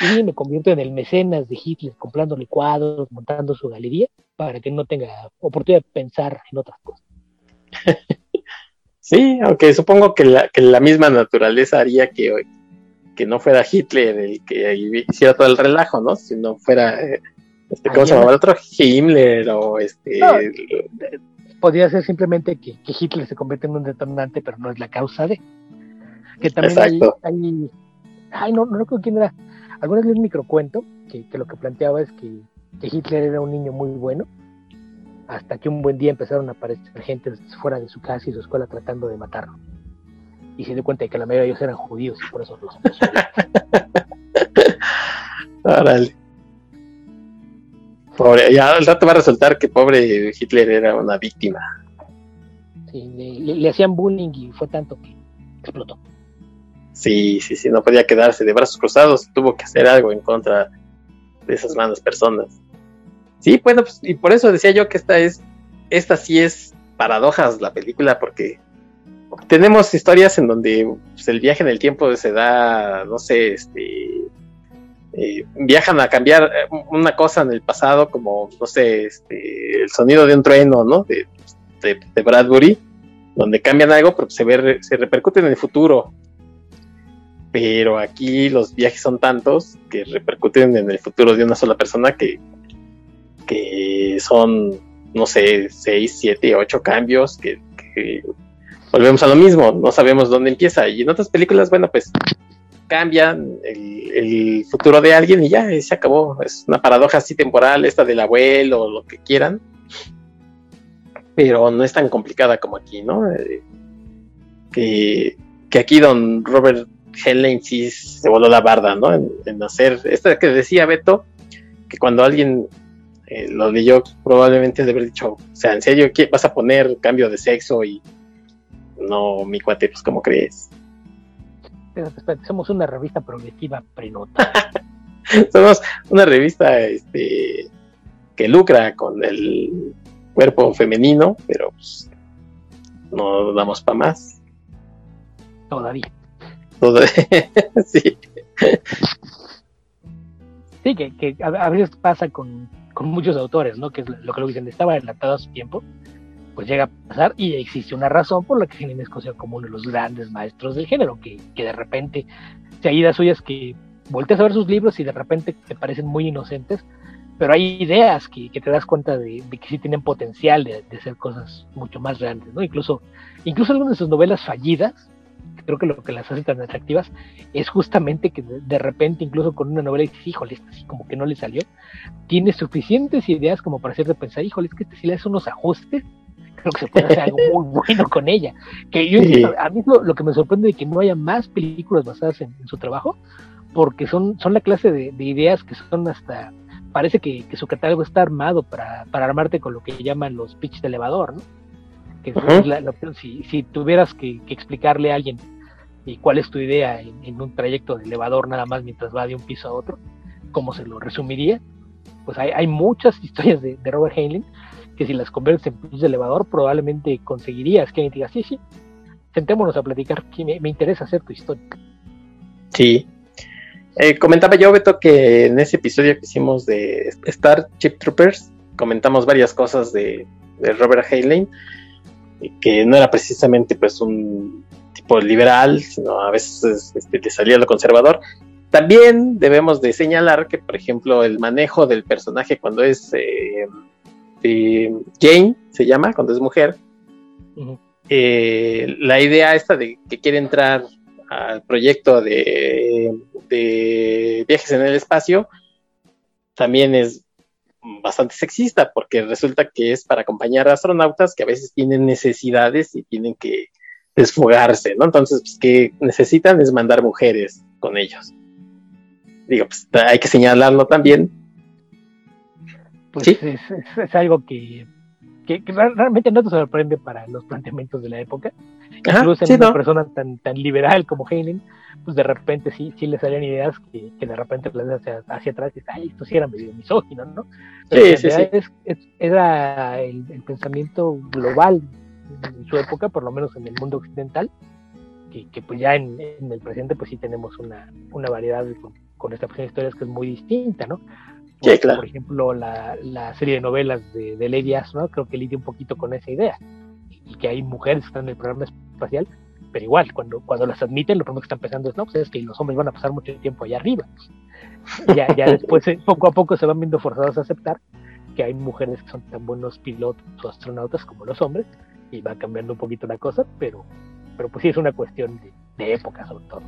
y me convierto en el mecenas de Hitler, comprándole cuadros, montando su galería, para que no tenga oportunidad de pensar en otras cosas. Sí, aunque supongo que la, que la misma naturaleza haría que, que no fuera Hitler el que hiciera todo el relajo, ¿no? Si no fuera, eh, este, ¿cómo se llama el otro? Himmler o este... podría ser simplemente que, Hitler se convierte en un detonante, pero no es la causa de... Que también Exacto. hay, Ay, no, no recuerdo quién era. Algunas vez un microcuento que, que lo que planteaba es que, que Hitler era un niño muy bueno hasta que un buen día empezaron a aparecer gente fuera de su casa y su escuela tratando de matarlo. Y se dio cuenta de que la mayoría de ellos eran judíos y por eso los Órale. Pobre, ya al rato va a resultar que pobre Hitler era una víctima. Sí, le, hacían bullying y fue tanto que explotó. Sí, sí, sí, no podía quedarse de brazos cruzados, tuvo que hacer algo en contra de esas malas personas. Sí, bueno, pues, y por eso decía yo que esta es, esta sí es paradojas la película, porque tenemos historias en donde pues, el viaje en el tiempo se da, no sé, este, eh, viajan a cambiar eh, una cosa en el pasado, como, no sé, este, el sonido de un trueno, ¿no? De, de, Bradbury, donde cambian algo, pero se, ve, se repercute en el futuro. Pero aquí los viajes son tantos que repercuten en el futuro de una sola persona que que son, no sé, seis, siete, ocho cambios que, volvemos a lo mismo, no sabemos dónde empieza. Y en otras películas, bueno, pues cambian el, futuro de alguien y ya, se acabó. Es una paradoja así temporal, esta del abuelo o lo que quieran. Pero no es tan complicada como aquí, ¿no? Eh, que, aquí don Robert Helen sí se voló la barda, ¿no? En, en hacer, esta que decía Beto, que cuando alguien eh, lo de yo probablemente de haber dicho, o sea, ¿en serio ¿qué vas a poner cambio de sexo? Y no, mi cuate, pues, ¿cómo crees? somos una revista progresiva prenota. somos una revista este, que lucra con el cuerpo femenino, pero pues, no damos para más. Todavía. Sí. Sí, que, que a veces pasa con con muchos autores, ¿no? Que es lo que lo dicen, estaba adelantado a su tiempo, pues llega a pasar y existe una razón por la que es considerado como uno de los grandes maestros del género, que, que de repente, si hay ideas suyas que volteas a ver sus libros y de repente te parecen muy inocentes, pero hay ideas que, que te das cuenta de, que sí tienen potencial de, de, ser cosas mucho más grandes, ¿no? Incluso, incluso algunas de sus novelas fallidas, creo que lo que las hace tan atractivas es justamente que de, repente, incluso con una novela, dices, híjole, esta así como que no le salió, tiene suficientes ideas como para hacerte pensar, híjole, es que este, si le haces unos ajustes, creo que se puede hacer algo muy bueno con ella. Que yo, a mí lo, lo, que me sorprende de que no haya más películas basadas en, su trabajo, porque son, son la clase de, ideas que son hasta, parece que, su catálogo está armado para, para armarte con lo que llaman los pitch de elevador, ¿no? que es la, opción, si, si tuvieras que, explicarle a alguien y cuál es tu idea en, un trayecto de elevador nada más mientras va de un piso a otro, ¿cómo se lo resumiría? Pues hay, muchas historias de, Robert Heinlein que si las conviertes en piso de elevador probablemente conseguirías que alguien diga, sí, sí, sentémonos a platicar, que me, interesa hacer tu historia. Sí. Eh, comentaba yo, Beto, que en ese episodio que hicimos de Star Chip Troopers, comentamos varias cosas de, de Robert Heinlein que no era precisamente pues un tipo liberal, sino a veces este, le salía lo conservador. También debemos de señalar que, por ejemplo, el manejo del personaje cuando es eh, Jane, se llama, cuando es mujer, eh, la idea esta de que quiere entrar al proyecto de, de viajes en el espacio, también es bastante sexista, porque resulta que es para acompañar a astronautas que a veces tienen necesidades y tienen que desfogarse, ¿no? Entonces, pues, que necesitan es mandar mujeres con ellos. Digo, pues hay que señalarlo también. Pues ¿Sí? es, algo que, que, realmente no te sorprende para los planteamientos de la época. Incluso en una persona tan, tan liberal como Heinlein, pues de repente sí, sí le salían ideas que, que de repente las hacia, hacia atrás y dices, ay, esto sí era medio misógino, ¿no? Pero sí, sí, Es, era el, pensamiento global en su época, por lo menos en el mundo occidental, que, que pues ya en, en, el presente pues sí tenemos una, una variedad con, con, esta de historias que es muy distinta, ¿no? sí, claro. Por ejemplo, la, la, serie de novelas de, de Lady Asno, creo que lidia un poquito con esa idea. y que hay mujeres que están en el programa espacial, pero igual, cuando, cuando las admiten, lo primero que están pensando es, no, pues es que los hombres van a pasar mucho tiempo allá arriba. Ya, ya después, eh, poco a poco se van viendo forzados a aceptar que hay mujeres que son tan buenos pilotos o astronautas como los hombres, y va cambiando un poquito la cosa, pero, pero pues sí es una cuestión de, época sobre todo.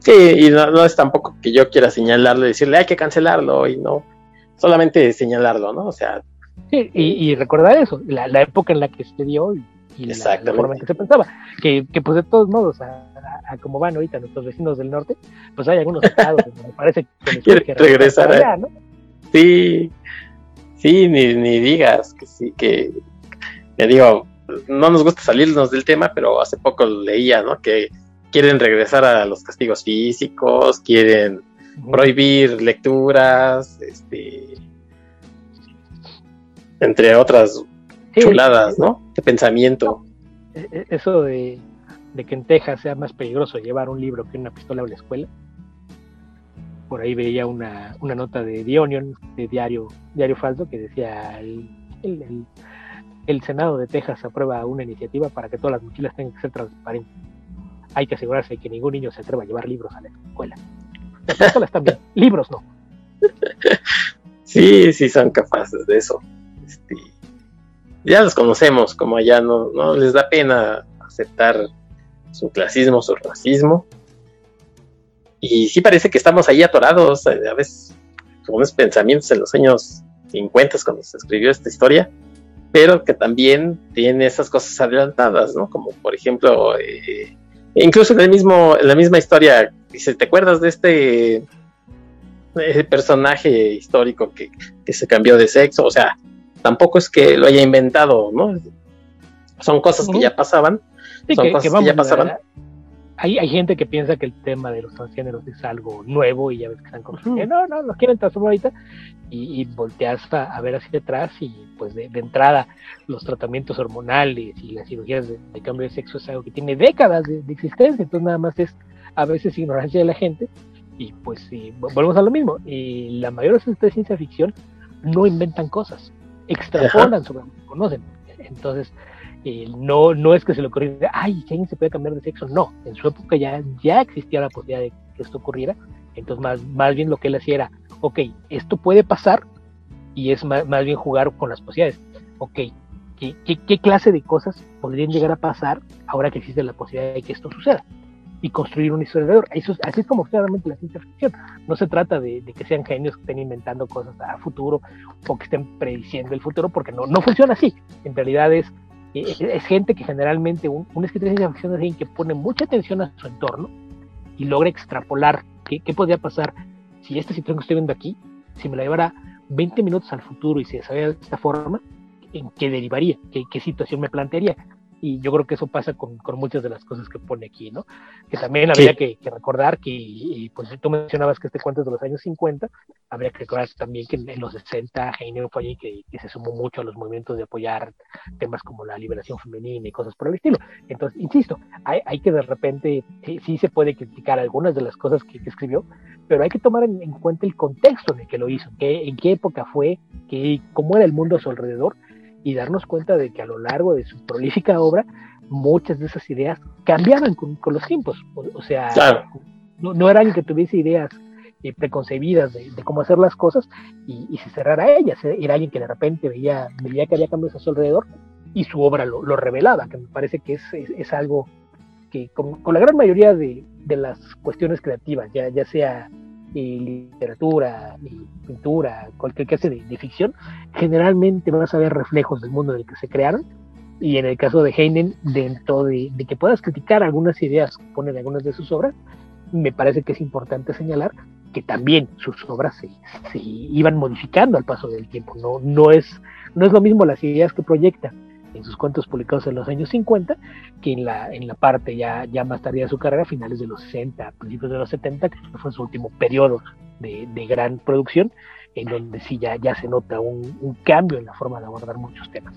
Sí, y no, es tampoco que yo quiera señalarlo y decirle hay que cancelarlo y no, solamente señalarlo, ¿no? O sea. Sí, y, recordar eso, la, época en la que se dio y, la, forma en que se pensaba, que, que pues de todos modos, a, como van ahorita nuestros vecinos del norte, pues hay algunos estados me parece que, que regresar allá, ¿no? Sí, sí, ni, ni digas que sí, que, me digo, no nos gusta salirnos del tema, pero hace poco leía, ¿no? Que quieren regresar a los castigos físicos, quieren prohibir lecturas, este, entre otras chuladas, ¿no? De pensamiento. E, e, eso de, que en Texas sea más peligroso llevar un libro que una pistola a la escuela. Por ahí veía una, nota de The Onion, de diario, diario falso, que decía el, el Senado de Texas aprueba una iniciativa para que todas las mochilas tengan que ser transparentes. Hay que asegurarse de que ningún niño se atreva a llevar libros a la escuela. Las escuelas también, libros no. Sí, sí son capaces de eso. Este, ya los conocemos, como allá no, no les da pena aceptar su clasismo, su racismo. Y sí parece que estamos ahí atorados, eh, a veces con unos pensamientos en los años 50 cuando se escribió esta historia, pero que también tiene esas cosas adelantadas, ¿no? Como por ejemplo, eh, incluso en el mismo, en la misma historia, dice, ¿te acuerdas de este personaje histórico que, se cambió de sexo? O sea, tampoco es que lo haya inventado, ¿no? Son cosas que ya pasaban. son cosas que, ya pasaban hay, hay gente que piensa que el tema de los transgéneros es algo nuevo y ya ves que están como, no, no, los quieren transformar ahorita y, y volteas a, ver hacia atrás y pues de, entrada los tratamientos hormonales y las cirugías de, cambio de sexo es algo que tiene décadas de, existencia, entonces nada más es a veces ignorancia de la gente y pues sí, volvemos a lo mismo, y la mayor de ciencia ficción no inventan cosas, extrapolan sobre lo que conocen, entonces no, no es que se le ocurriera, ay, alguien se puede cambiar de sexo, no, en su época ya, ya existía la posibilidad de que esto ocurriera, entonces más, más bien lo que él hacía era, ok, esto puede pasar y es más, bien jugar con las posibilidades, ok, ¿qué, qué, clase de cosas podrían llegar a pasar ahora que existe la posibilidad de que esto suceda? y construir un historia alrededor. así es como claramente la ciencia ficción. No se trata de, que sean genios que estén inventando cosas a futuro o que estén prediciendo el futuro, porque no, no funciona así. En realidad es es, gente que generalmente, un, escritor de ciencia ficción es alguien que pone mucha atención a su entorno y logra extrapolar qué, qué podría pasar si esta situación que estoy viendo aquí, si me la llevara 20 minutos al futuro y se desarrolla de esta forma, ¿en qué derivaría? ¿Qué, qué situación me plantearía? Y yo creo que eso pasa con, con, muchas de las cosas que pone aquí, ¿no? Que también habría que, recordar que, y pues tú mencionabas que este cuento es de los años 50, habría que recordar también que en, los 60 Heine fue allí que, se sumó mucho a los movimientos de apoyar temas como la liberación femenina y cosas por el estilo. Entonces, insisto, hay, hay que de repente, sí, se puede criticar algunas de las cosas que, escribió, pero hay que tomar en, cuenta el contexto en el que lo hizo, que, en qué época fue, que, cómo era el mundo a su alrededor y darnos cuenta de que a lo largo de su prolífica obra muchas de esas ideas cambiaban con, los tiempos. O, sea, no, era alguien que tuviese ideas eh, preconcebidas de, cómo hacer las cosas y, se cerrara a ellas. Era alguien que de repente veía, veía que había cambios a su alrededor y su obra lo, revelaba, que me parece que es, algo que con, la gran mayoría de, las cuestiones creativas, ya, ya sea y literatura, y pintura, cualquier clase de, de, ficción, generalmente vas a ver reflejos del mundo en el que se crearon. Y en el caso de Heinen, dentro de, que puedas criticar algunas ideas que ponen algunas de sus obras, me parece que es importante señalar que también sus obras se, se, iban modificando al paso del tiempo. No, no, es, no es lo mismo las ideas que proyecta en sus cuentos publicados en los años 50, que en la, en la parte ya, ya más tardía de su carrera, finales de los 60, principios de los 70, que fue su último periodo de, gran producción, en donde sí ya, ya se nota un, cambio en la forma de abordar muchos temas.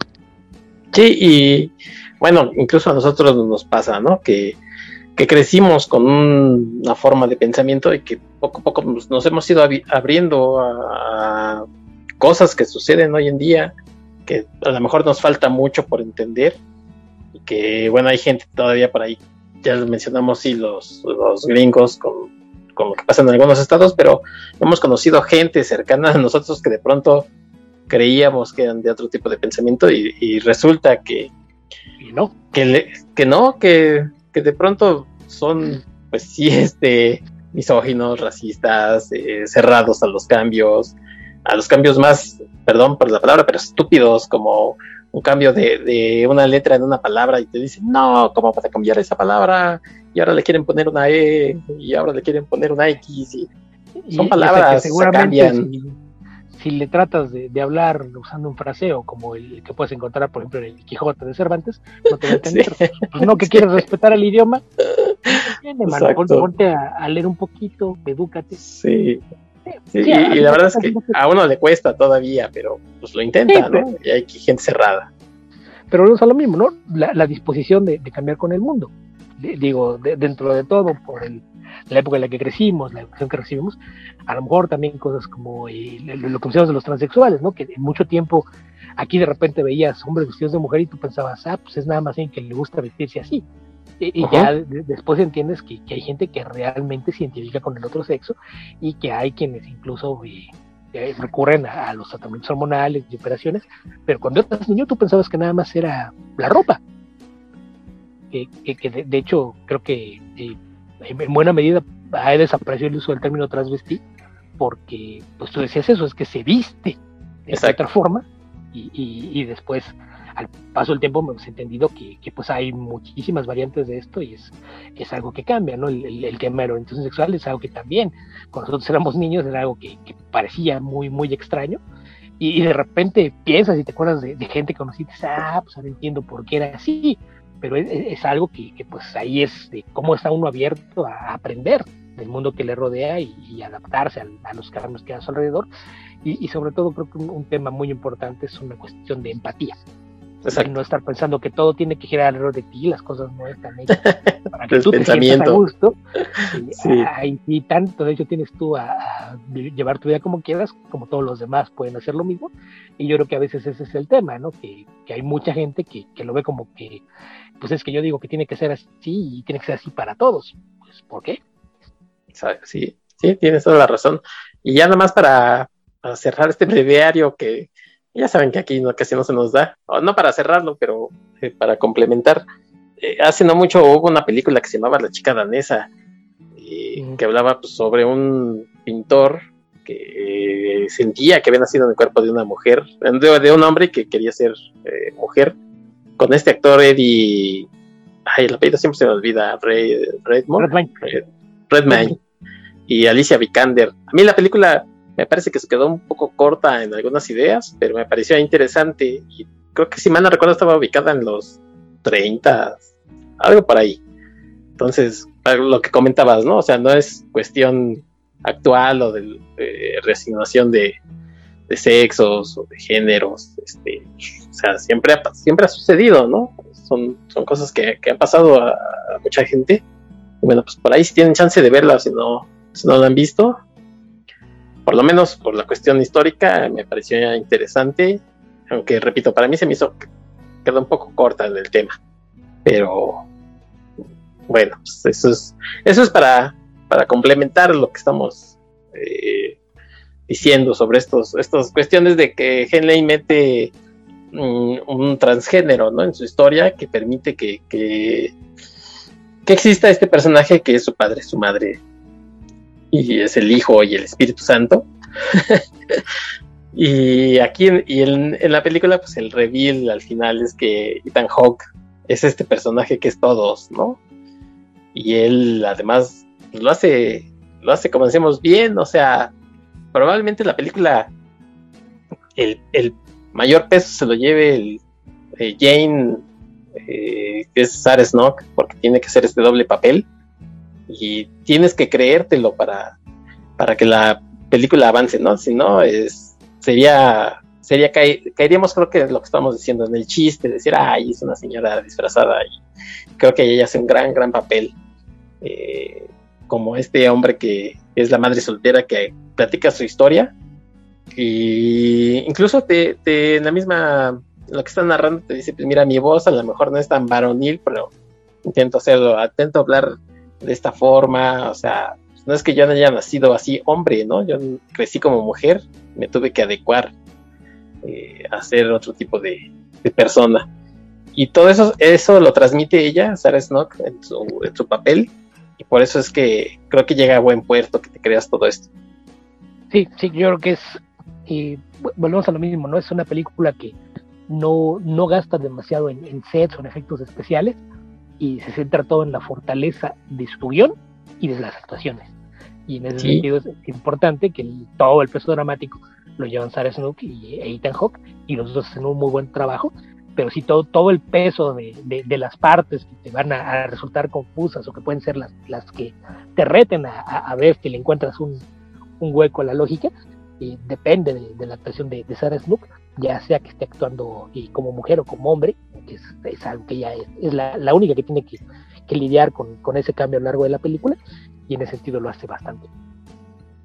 Sí, y bueno, incluso a nosotros nos pasa, ¿no? Que, crecimos con una forma de pensamiento y que poco a poco nos, hemos ido abriendo a, cosas que suceden hoy en día, que a lo mejor nos falta mucho por entender que bueno, hay gente todavía por ahí, ya mencionamos, sí, los, los gringos con, con lo que pasa en algunos estados, pero hemos conocido gente cercana a nosotros que de pronto creíamos que eran de otro tipo de pensamiento y, resulta que, no, que, que no, que, que, de pronto son, pues sí, este, misóginos, racistas, eh, cerrados a los cambios, a los cambios más, perdón por la palabra, pero estúpidos, como un cambio de, de una letra en una palabra y te dicen, no, ¿cómo vas a cambiar esa palabra? Y ahora le quieren poner una E, y ahora le quieren poner una X, y son palabras que seguramente cambian si le tratas de, hablar usando un fraseo como el que puedes encontrar, por ejemplo, en el Quijote de Cervantes, no te va a entender. Pues no que quieres respetar el idioma, viene, mano, ponte, a, leer un poquito, edúcate. Sí. Y, la verdad es que a uno le cuesta todavía, pero pues lo intenta, ¿no? Y hay gente cerrada. Pero no es lo mismo, ¿no? La, disposición de, cambiar con el mundo. digo, dentro de todo, por el, la época en la que crecimos, la educación que recibimos, a lo mejor también cosas como eh, lo que decíamos de los transexuales, ¿no? Que en mucho tiempo aquí de repente veías hombres vestidos de mujer y tú pensabas, ah, pues es nada más alguien que le gusta vestirse así. Y, ya después entiendes que, hay gente que realmente se identifica con el otro sexo y que hay quienes incluso eh, eh, recurren a, los tratamientos hormonales y operaciones, pero cuando eras niño tú pensabas que nada más era la ropa. Que, de, hecho creo que en buena medida ha desaparecido el uso del término transvestí, porque pues tú decías eso, es que se viste de otra forma, y, después al paso del tiempo hemos entendido que, pues hay muchísimas variantes de esto y es, es algo que cambia, ¿no? El, el, tema de orientación sexual es algo que también, cuando nosotros éramos niños, era algo que, parecía muy, muy extraño. Y, de repente piensas y te acuerdas de, gente que conociste, ah, pues ahora entiendo por qué era así pero es, algo que, pues ahí es de cómo está uno abierto a aprender del mundo que le rodea y, adaptarse a, los cambios que hay a su alrededor. Y, sobre todo creo que un, tema muy importante es una cuestión de empatía. Exacto. No estar pensando que todo tiene que girar alrededor de ti, las cosas no están hechas para que tú te sientas a gusto. Y, sí. tanto, de hecho, tienes tú a, llevar tu vida como quieras, como todos los demás pueden hacer lo mismo. Y yo creo que a veces ese es el tema, ¿no? Que, que hay mucha gente que, que, lo ve como que, pues es que yo digo que tiene que ser así y tiene que ser así para todos. Pues, ¿por qué? Sí, sí, tienes toda la razón. Y ya nada más para, cerrar este breviario que ya saben que aquí no, casi no se nos da, no para cerrarlo, pero eh, para complementar. Eh, hace no mucho hubo una película que se llamaba La chica danesa, que hablaba pues, sobre un pintor que eh, sentía que había nacido en el cuerpo de una mujer, de, un hombre que quería ser mujer, con este actor Eddie, ay, el apellido siempre se me olvida, Red, Redmond, Redman y Alicia Vikander. A mí la película me parece que se quedó un poco corta en algunas ideas, pero me pareció interesante y creo que si mal recuerdo estaba ubicada en los 30, algo por ahí. Entonces, lo que comentabas, ¿no? O sea, no es cuestión actual o de, resignación de, sexos o de géneros, este, o sea, siempre ha, siempre ha sucedido, ¿no? Son, son cosas que, han pasado a mucha gente bueno, pues por ahí si tienen chance de verla, si no, si no la han visto, por lo menos por la cuestión histórica, me pareció interesante, aunque repito, para mí se me hizo, quedó un poco corta en el tema, pero bueno, pues eso es, eso es para, para complementar lo que estamos eh, diciendo sobre estos, estas cuestiones de que Henley mete un, un transgénero ¿no? en su historia que permite que que exista este personaje que es su padre, su madre, y es el Hijo y el Espíritu Santo. y aquí y en, la película, pues el reveal al final es que Ethan Hawke es este personaje que es todos, ¿no? Y él además pues, lo hace, lo hace como decimos bien, o sea, probablemente la película el, mayor peso se lo lleve el, eh, Jane eh, es Sarah Snook, porque tiene que hacer este doble papel. Y tienes que creértelo para, para que la película avance, ¿no? Si no, es, sería, sería caeríamos, creo que lo que estamos diciendo en el chiste, decir, ay, es una señora disfrazada. Y creo que ella hace un gran, gran papel. Eh, como este hombre que es la madre soltera que platica su historia. Y incluso te, en la misma lo que está narrando te dice, pues mira, mi voz a lo mejor no es tan varonil, pero intento hacerlo, intento hablar de esta forma, o sea, no es que yo no haya nacido así hombre, ¿no? Yo crecí como mujer, me tuve que adecuar eh, a ser otro tipo de, persona. Y todo eso, eso lo transmite ella, Sarah Snook, en su, en su papel, y por eso es que creo que llega a buen puerto que te creas todo esto. Sí, sí, yo creo que es, y volvemos a lo mismo, ¿no? Es una película que no, no gasta demasiado en, sets o en efectos especiales y se centra todo en la fortaleza de su guion y de las actuaciones. Y en ese sentido es importante que todo el peso dramático lo llevan Sarah Snook y Ethan Hawke y los dos hacen un muy buen trabajo pero si todo, todo el peso de, de, las partes que te van a, resultar confusas o que pueden ser las, las que te reten a, a, ver que le encuentras un, un hueco a la lógica, y depende de, la actuación de, Sarah Snook, ya sea que esté actuando y como mujer o como hombre, que es, algo que ya es, es la, la, única que tiene que, que lidiar con, con, ese cambio a lo largo de la película, y en ese sentido lo hace bastante.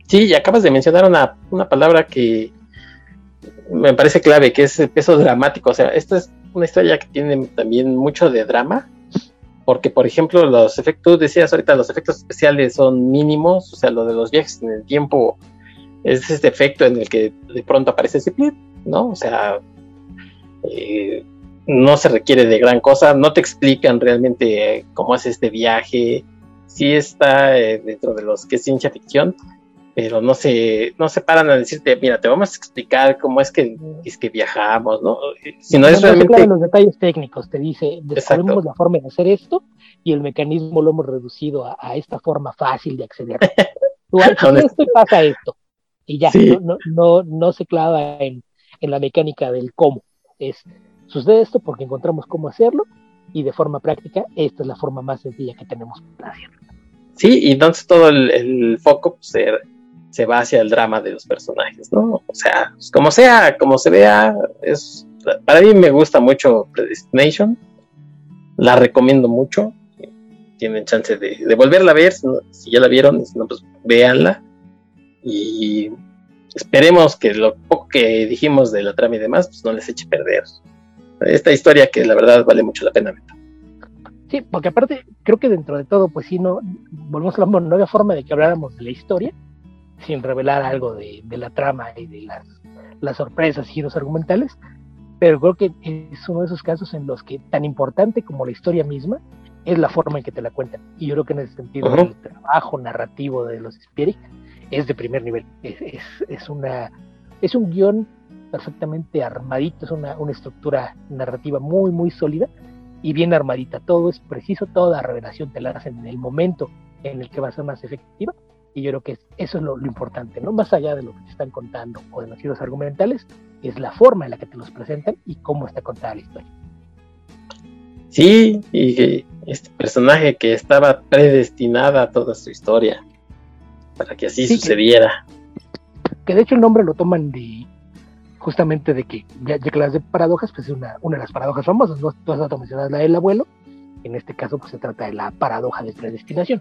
Sí, y acabas de mencionar una, una palabra que me parece clave, que es el peso dramático. O sea, esta es una historia que tiene también mucho de drama, porque por ejemplo los efectos, tú decías ahorita, los efectos especiales son mínimos, o sea, lo de los viajes en el tiempo es este efecto en el que de pronto aparece ese clip, ¿no? O sea, eh, no se requiere de gran cosa, no te explican realmente cómo es este viaje, sí está eh, dentro de los que es ciencia ficción, pero no se, no se paran a decirte, mira, te vamos a explicar cómo es que, es que viajamos, ¿no? Si no, es realmente... los detalles técnicos, te dice, descubrimos la forma de hacer esto y el mecanismo lo hemos reducido a, esta forma fácil de acceder. Tú haces esto y pasa esto. Y ya, no, no, no, se clava en, en la mecánica del cómo. Es, sucede esto porque encontramos cómo hacerlo y de forma práctica esta es la forma más sencilla que tenemos para hacerlo. Sí, y entonces todo el, el foco pues, se va hacia el drama de los personajes, ¿no? O sea, pues, como sea, como se vea, es para mí me gusta mucho Predestination, la recomiendo mucho, tienen chance de, volverla a ver, si, ya la vieron, si no, pues véanla y esperemos que lo poco que dijimos de la trama y demás, pues no les eche perder esta historia que la verdad vale mucho la pena ver. Sí, porque aparte creo que dentro de todo, pues sí, no, volvemos a la no había forma de que habláramos de la historia, sin revelar algo de, la trama y de las, las sorpresas y giros argumentales, pero creo que es uno de esos casos en los que tan importante como la historia misma es la forma en que te la cuentan. Y yo creo que en ese sentido el trabajo narrativo de los Spirit es de primer nivel. Es, es, una, es un guion perfectamente armadito, es una, una estructura narrativa muy, muy sólida y bien armadita. Todo es preciso, toda revelación te la hacen en el momento en el que va a ser más efectiva y yo creo que eso es lo, importante, ¿no? Más allá de lo que te están contando o de los giros argumentales, es la forma en la que te los presentan y cómo está contada la historia. Sí, y este personaje que estaba predestinada a toda su historia para que así sucediera. Que, de hecho el nombre lo toman de justamente de que, ya, que las de paradojas, pues es una, una de las paradojas famosas, ¿no? Tú has mencionado la del abuelo, en este caso pues se trata de la paradoja de predestinación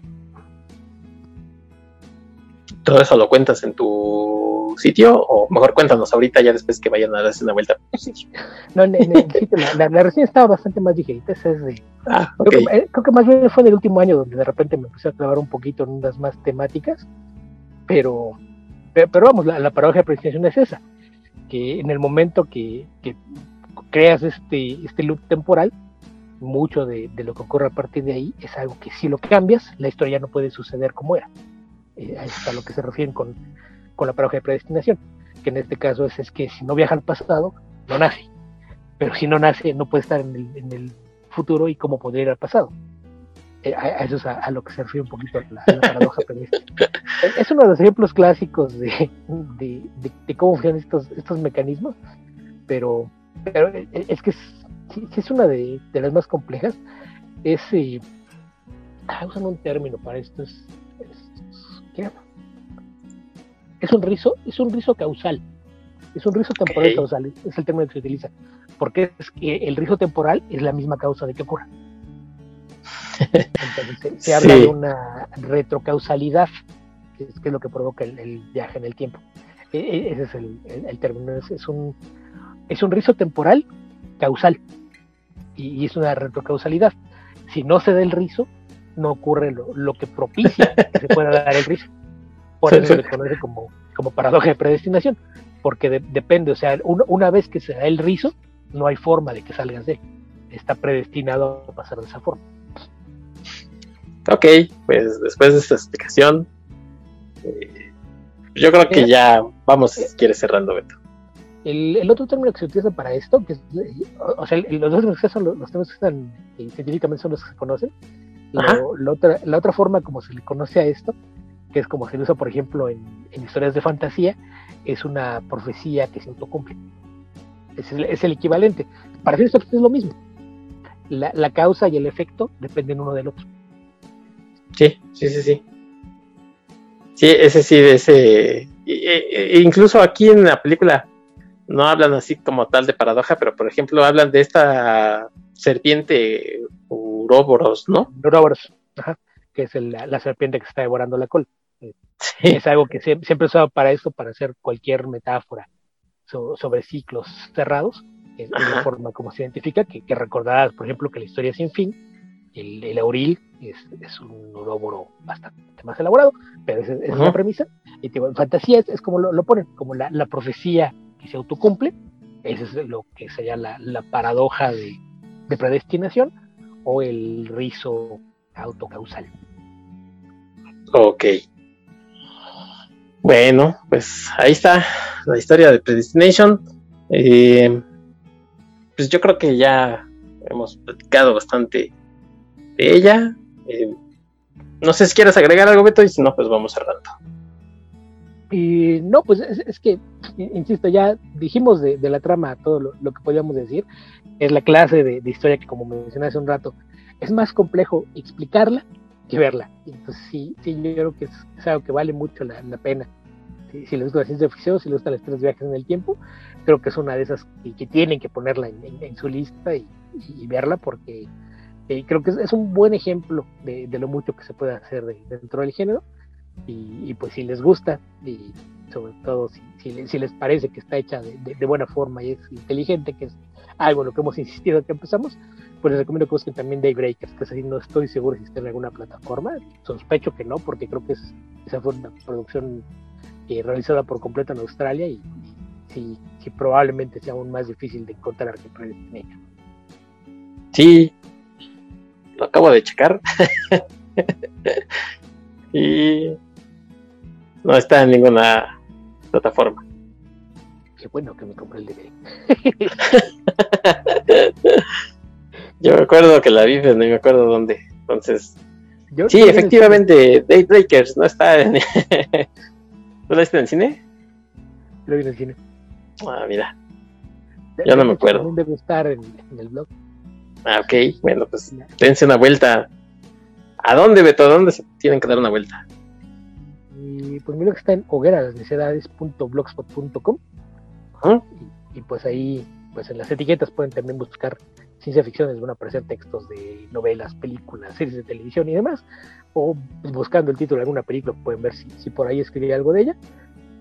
todo eso lo cuentas en tu sitio o mejor cuéntanos ahorita ya después que vayan a darse una vuelta No, en, el sitio, la, la, reseña estaba bastante más ligerita, es de... Ah, creo, que, eh, creo, que, más bien fue en el último año donde de repente me empecé a clavar un poquito en unas más temáticas, pero, pero, vamos, la, la paradoja de presentación es esa, que en el momento que, que creas este, este loop temporal, mucho de, de, lo que ocurre a partir de ahí es algo que si lo cambias, la historia no puede suceder como era. Eh, está lo que se refieren con, con la paradoja de predestinación, que en este caso es, es que si no viaja al pasado, no nace. Pero si no nace, no puede estar en el, en el futuro y cómo podría ir al pasado. Eh, a, eso es a, lo que se refiere un poquito la, la paradoja predestinada. Es uno de los ejemplos clásicos de, de, de, cómo funcionan estos, estos mecanismos, pero, pero es que es, es una de, de, las más complejas. Es, eh, ah, usan un término para esto, es es un rizo, es un rizo causal, es un rizo temporal causal, es el término que se utiliza, porque es que el rizo temporal es la misma causa de que ocurra. Entonces se, habla de una retrocausalidad, que es, que es lo que provoca el, viaje en el tiempo. E, e, ese es el, término, es, un, es un rizo temporal causal y, es una retrocausalidad. Si no se da el rizo, no ocurre lo, que propicia que se pueda dar el rizo. Por eso se conoce como, como paradoja de predestinación, porque depende, o sea, una vez que se da el rizo, no hay forma de que salgas de él. Está predestinado a pasar de esa forma. Ok, pues después de esta explicación, eh, yo creo que ya vamos, si quieres, cerrando, Beto. El, otro término que se utiliza para esto, que o, sea, los dos términos que son los, términos que están eh, científicamente son los que se conocen. La, otra, la otra forma como se le conoce a esto, que es como se usa, por ejemplo, en, historias de fantasía, es una profecía que se autocumple. Es el, es el equivalente. Para hacer esto es lo mismo. La, la, causa y el efecto dependen uno del otro. Sí, sí, sí, sí. Sí, ese sí, ese. incluso aquí en la película no hablan así como tal de paradoja, pero por ejemplo hablan de esta serpiente Uroboros, ¿no? Uroboros, ajá, que es la, serpiente que está devorando la col. Es algo que siempre, se usa para eso, para hacer cualquier metáfora sobre ciclos cerrados. Es, la forma como se identifica, que, que recordarás, por ejemplo, que la historia sin fin, el, el auril es, es, un uróboro bastante más elaborado, pero esa, es la premisa. Y en fantasía es, como lo, lo, ponen, como la, la profecía que se autocumple, ese es lo que sería la, la paradoja de, de, predestinación o el rizo autocausal. Ok. Bueno, pues ahí está la historia de Predestination. Eh, pues yo creo que ya hemos platicado bastante de ella. Eh, no sé si quieres agregar algo, Beto, y si no, pues vamos cerrando. Y no, pues es, que, insisto, ya dijimos de, la trama todo lo, que podíamos decir. Es la clase de, historia que, como mencioné hace un rato, es más complejo explicarla que verla. Entonces, sí, sí yo creo que es, algo que vale mucho la, pena. Si, les gusta la ciencia ficción, si les gustan los tres viajes en el tiempo, creo que es una de esas que, tienen que ponerla en, su lista y, verla porque eh, creo que es, un buen ejemplo de, lo mucho que se puede hacer dentro del género y, pues si les gusta y sobre todo si, si, les parece que está hecha de, buena forma y es inteligente, que es algo en lo que hemos insistido que empezamos, pues les recomiendo que busquen también Daybreakers, que así, no estoy seguro si está en alguna plataforma, sospecho que no, porque creo que es, esa fue una producción realizada por completo en Australia y, sí, probablemente sea aún más difícil de encontrar que Predestination. Sí, lo acabo de checar. y no está en ninguna plataforma. Qué bueno que me compré el DVD. Yo me acuerdo que la vi, pero no me acuerdo dónde. Entonces, sí, efectivamente, Daybreakers no está en. ¿No la viste en el cine? Lo vi en el cine. Ah, mira. Yo no me acuerdo. Debe estar en, el blog. Ah, ok. Bueno, pues dense una vuelta ¿A dónde, Beto? ¿A dónde se tienen que dar una vuelta? Y pues mira que está en hogueralasnecedades.blogspot.com y, y, pues ahí, pues en las etiquetas pueden también buscar ciencia ficción, van a aparecer textos de novelas, películas, series de televisión y demás, o pues, buscando el título de alguna película pueden ver si, por ahí escribí algo de ella,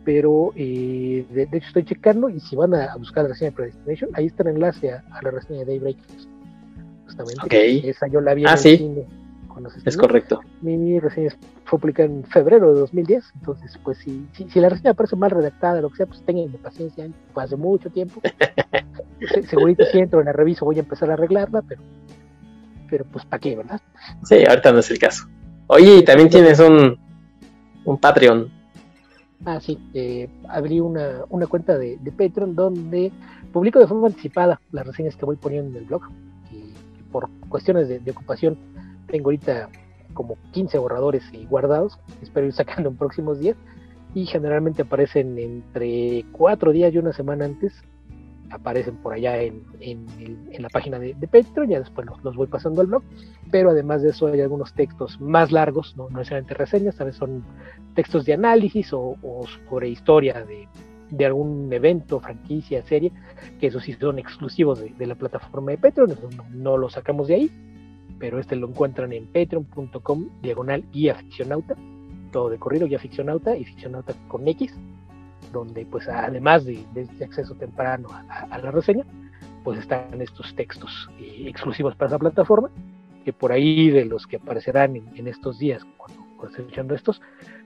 pero eh, de, hecho estoy checando y si van a, buscar la reseña de Predestination, ahí está el enlace a, la reseña de Daybreakers, justamente, esa yo la vi ah, en el cine es correcto. Mi, reseña fue publicada en febrero de 2010, entonces pues si, si, la reseña parece mal redactada, lo que sea, pues tengan paciencia, fue hace mucho tiempo. Segurito si entro en la reviso voy a empezar a arreglarla, pero, pero pues para qué, ¿verdad? Sí, ahorita no es el caso. Oye, también tienes un, un Patreon. Ah, sí, eh, abrí una, una cuenta de, de Patreon donde publico de forma anticipada las reseñas que voy poniendo en el blog. Y, por cuestiones de, de ocupación tengo ahorita como 15 borradores guardados, espero ir sacando en próximos días y generalmente aparecen entre cuatro días y una semana antes, aparecen por allá en, en, la página de, de, Patreon, ya después los, voy pasando al blog, pero además de eso hay algunos textos más largos, no, necesariamente reseñas, tal vez son textos de análisis o, sobre historia de, de, algún evento, franquicia, serie, que eso sí son exclusivos de, la plataforma de Patreon, no, no los sacamos de ahí pero este lo encuentran en patreon.com diagonal guía ficcionauta, todo de corrido, guía ficcionauta y ficcionauta con X, donde pues además de, este acceso temprano a, la reseña, pues están estos textos eh, exclusivos para esa plataforma, que por ahí de los que aparecerán en, estos días, cuando, cuando escuchando estos,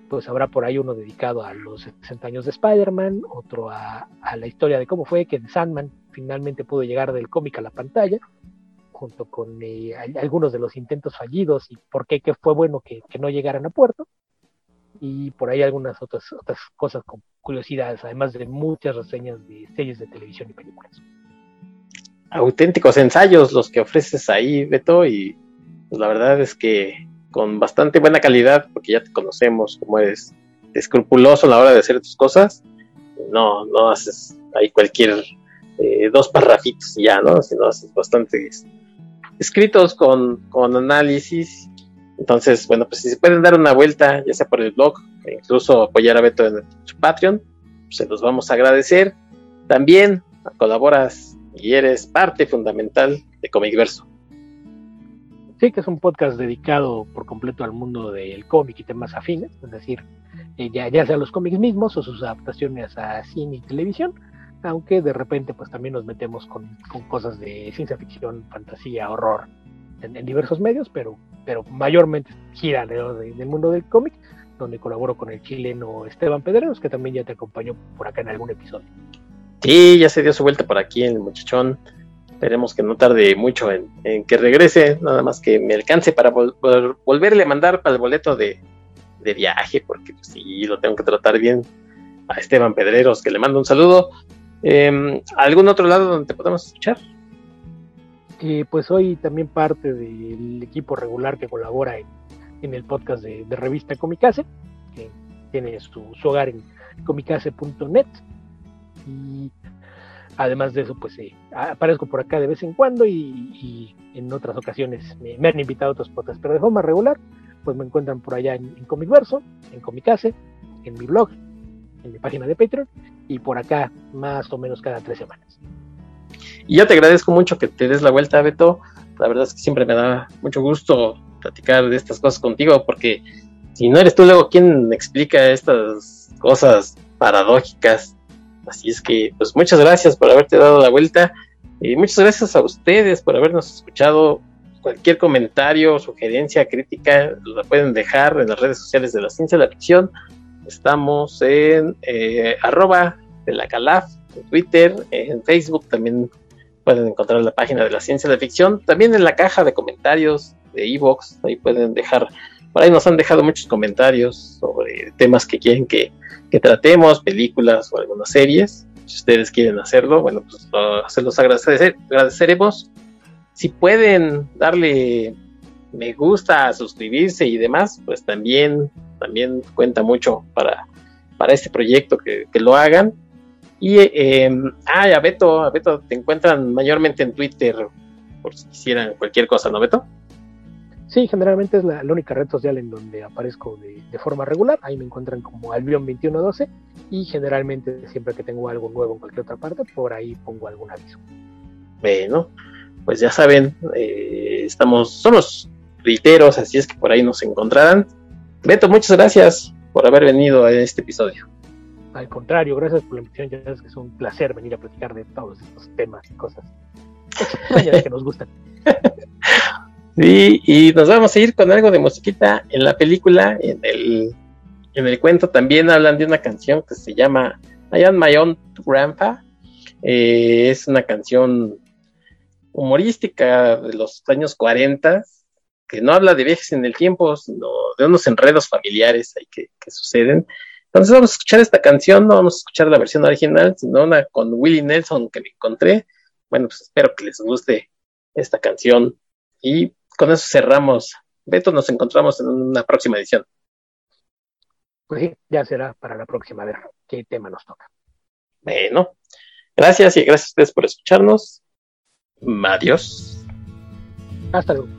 pues habrá por ahí uno dedicado a los 60 años de Spider-Man, otro a, la historia de cómo fue que Sandman finalmente pudo llegar del cómic a la pantalla, junto con eh, algunos de los intentos fallidos y por qué que fue bueno que, no llegaran a puerto, y por ahí algunas otras, otras cosas con curiosidades, además de muchas reseñas de series de televisión y películas. Auténticos ensayos los que ofreces ahí, Beto, y pues la verdad es que con bastante buena calidad, porque ya te conocemos como eres escrupuloso a la hora de hacer tus cosas. No, no haces ahí cualquier eh, dos parrafitos y ya, ¿no? Sino haces bastantes escritos con, con análisis. Entonces, bueno, pues si se pueden dar una vuelta, ya sea por el blog, e incluso apoyar a Beto en su Patreon, se los vamos a agradecer. También colaboras y eres parte fundamental de Comicverso. Sí, que es un podcast dedicado por completo al mundo del cómic y temas afines, es decir, eh, ya, ya sea los cómics mismos o sus adaptaciones a cine y televisión, aunque de repente pues también nos metemos con, cosas de ciencia ficción, fantasía, horror en, diversos medios, pero, pero mayormente gira alrededor del mundo del cómic, donde colaboro con el chileno Esteban Pedreros, que también ya te acompañó por acá en algún episodio. Sí, ya se dio su vuelta por aquí el muchachón. Esperemos que no tarde mucho en, que regrese, nada más que me alcance para volverle a mandar para el boleto de, viaje, porque pues, sí, lo tengo que tratar bien a Esteban Pedreros, que le mando un saludo. Eh, ¿Algún otro lado donde te podemos escuchar? Pues soy también parte del equipo regular que colabora en, el podcast de, revista Comicase, que tiene su, su hogar en comicase.net. Y Además de eso, pues eh, aparezco por acá de vez en cuando y, en otras ocasiones me, han invitado a otros podcasts, pero de forma regular, pues me encuentran por allá en, en Comicverso, en Comicase, en mi blog, en mi página de Patreon y por acá más o menos cada tres semanas. Y yo te agradezco mucho que te des la vuelta, Beto. La verdad es que siempre me da mucho gusto platicar de estas cosas contigo, porque si no eres tú luego quien explica estas cosas paradójicas Así es que, pues muchas gracias por haberte dado la vuelta y muchas gracias a ustedes por habernos escuchado. Cualquier comentario, sugerencia, crítica, la pueden dejar en las redes sociales de la ciencia de la ficción. Estamos en eh, arroba de la calaf, en Twitter, en Facebook también pueden encontrar la página de la ciencia de ficción. También en la caja de comentarios de Evox, ahí pueden dejar, por ahí nos han dejado muchos comentarios sobre temas que quieren que tratemos, películas o algunas series. Si ustedes quieren hacerlo, bueno, pues se los agradecer, agradeceremos. Si pueden darle me gusta, suscribirse y demás, pues también, también cuenta mucho para, para este proyecto que, lo hagan. Y, eh, ah, a Beto, a Beto te encuentran mayormente en Twitter, por si quisieran cualquier cosa, ¿no, Beto? Sí, generalmente es la, única red social en donde aparezco de, forma regular. Ahí me encuentran como Albion2112 y generalmente siempre que tengo algo nuevo en cualquier otra parte, por ahí pongo algún aviso. Bueno, pues ya saben, eh, estamos, somos riteros, así es que por ahí nos encontrarán. Beto, muchas gracias por haber venido a este episodio. Al contrario, gracias por la invitación. Ya sabes que es un placer venir a platicar de todos estos temas y cosas que nos gustan. Sí, y nos vamos a ir con algo de musiquita en la película, en el, en el cuento también hablan de una canción que se llama I Am My Own Grandpa. Eh, es una canción humorística de los años 40 que no habla de viajes en el tiempo, sino de unos enredos familiares ahí que, que suceden. Entonces vamos a escuchar esta canción, no vamos a escuchar la versión original, sino una con Willie Nelson que me encontré. Bueno, pues espero que les guste esta canción y con eso cerramos. Beto, nos encontramos en una próxima edición. Pues sí, ya será para la próxima, a ver qué tema nos toca. Bueno, gracias y gracias a ustedes por escucharnos. Adiós. Hasta luego.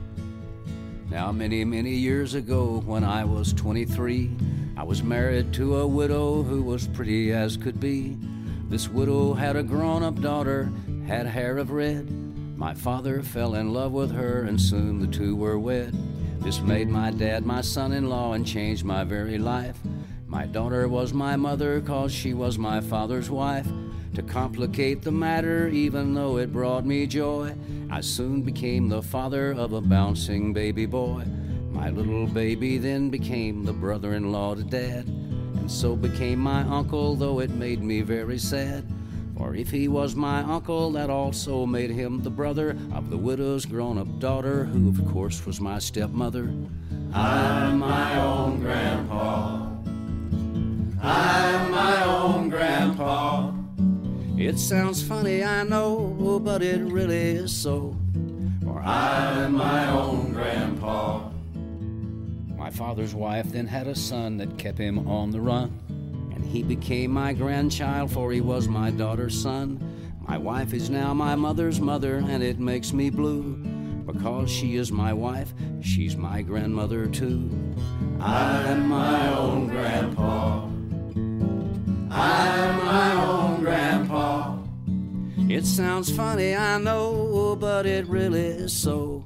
Now, many, many years ago, when I was 23, I was married to a widow who was pretty as could be. This widow had a grown up daughter, had hair of red. My father fell in love with her, and soon the two were wed. This made my dad my son in law and changed my very life. My daughter was my mother, cause she was my father's wife. To complicate the matter, even though it brought me joy, I soon became the father of a bouncing baby boy. My little baby then became the brother in law to dad, and so became my uncle, though it made me very sad. For if he was my uncle, that also made him the brother of the widow's grown up daughter, who of course was my stepmother. I'm my own grandpa. I'm my own grandpa. It sounds funny, I know, but it really is so. For I'm my own grandpa. My father's wife then had a son that kept him on the run. And he became my grandchild, for he was my daughter's son. My wife is now my mother's mother, and it makes me blue. Because she is my wife, she's my grandmother too. I'm my own grandpa. I'm my own grandpa. It sounds funny, I know, but it really is so.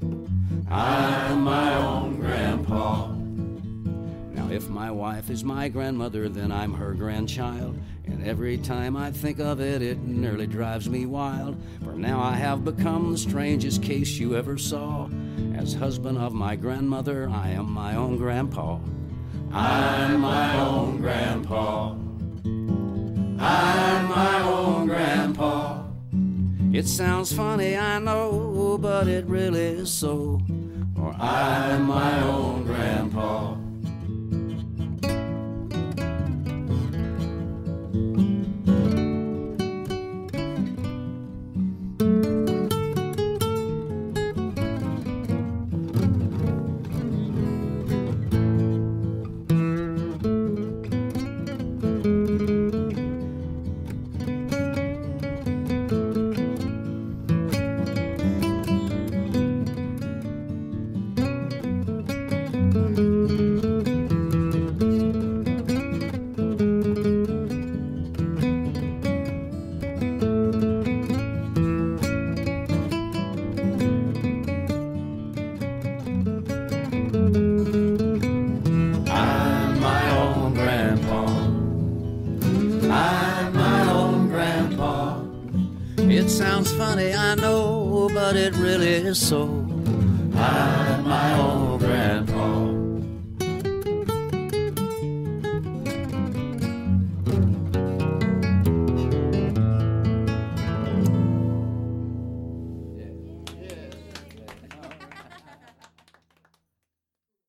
I'm my own grandpa. Now, if my wife is my grandmother, then I'm her grandchild. And every time I think of it, it nearly drives me wild. For now I have become the strangest case you ever saw. As husband of my grandmother, I am my own grandpa. I'm my own grandpa. I'm my own grandpa. It sounds funny, I know, but it really is so. For I'm my own grandpa.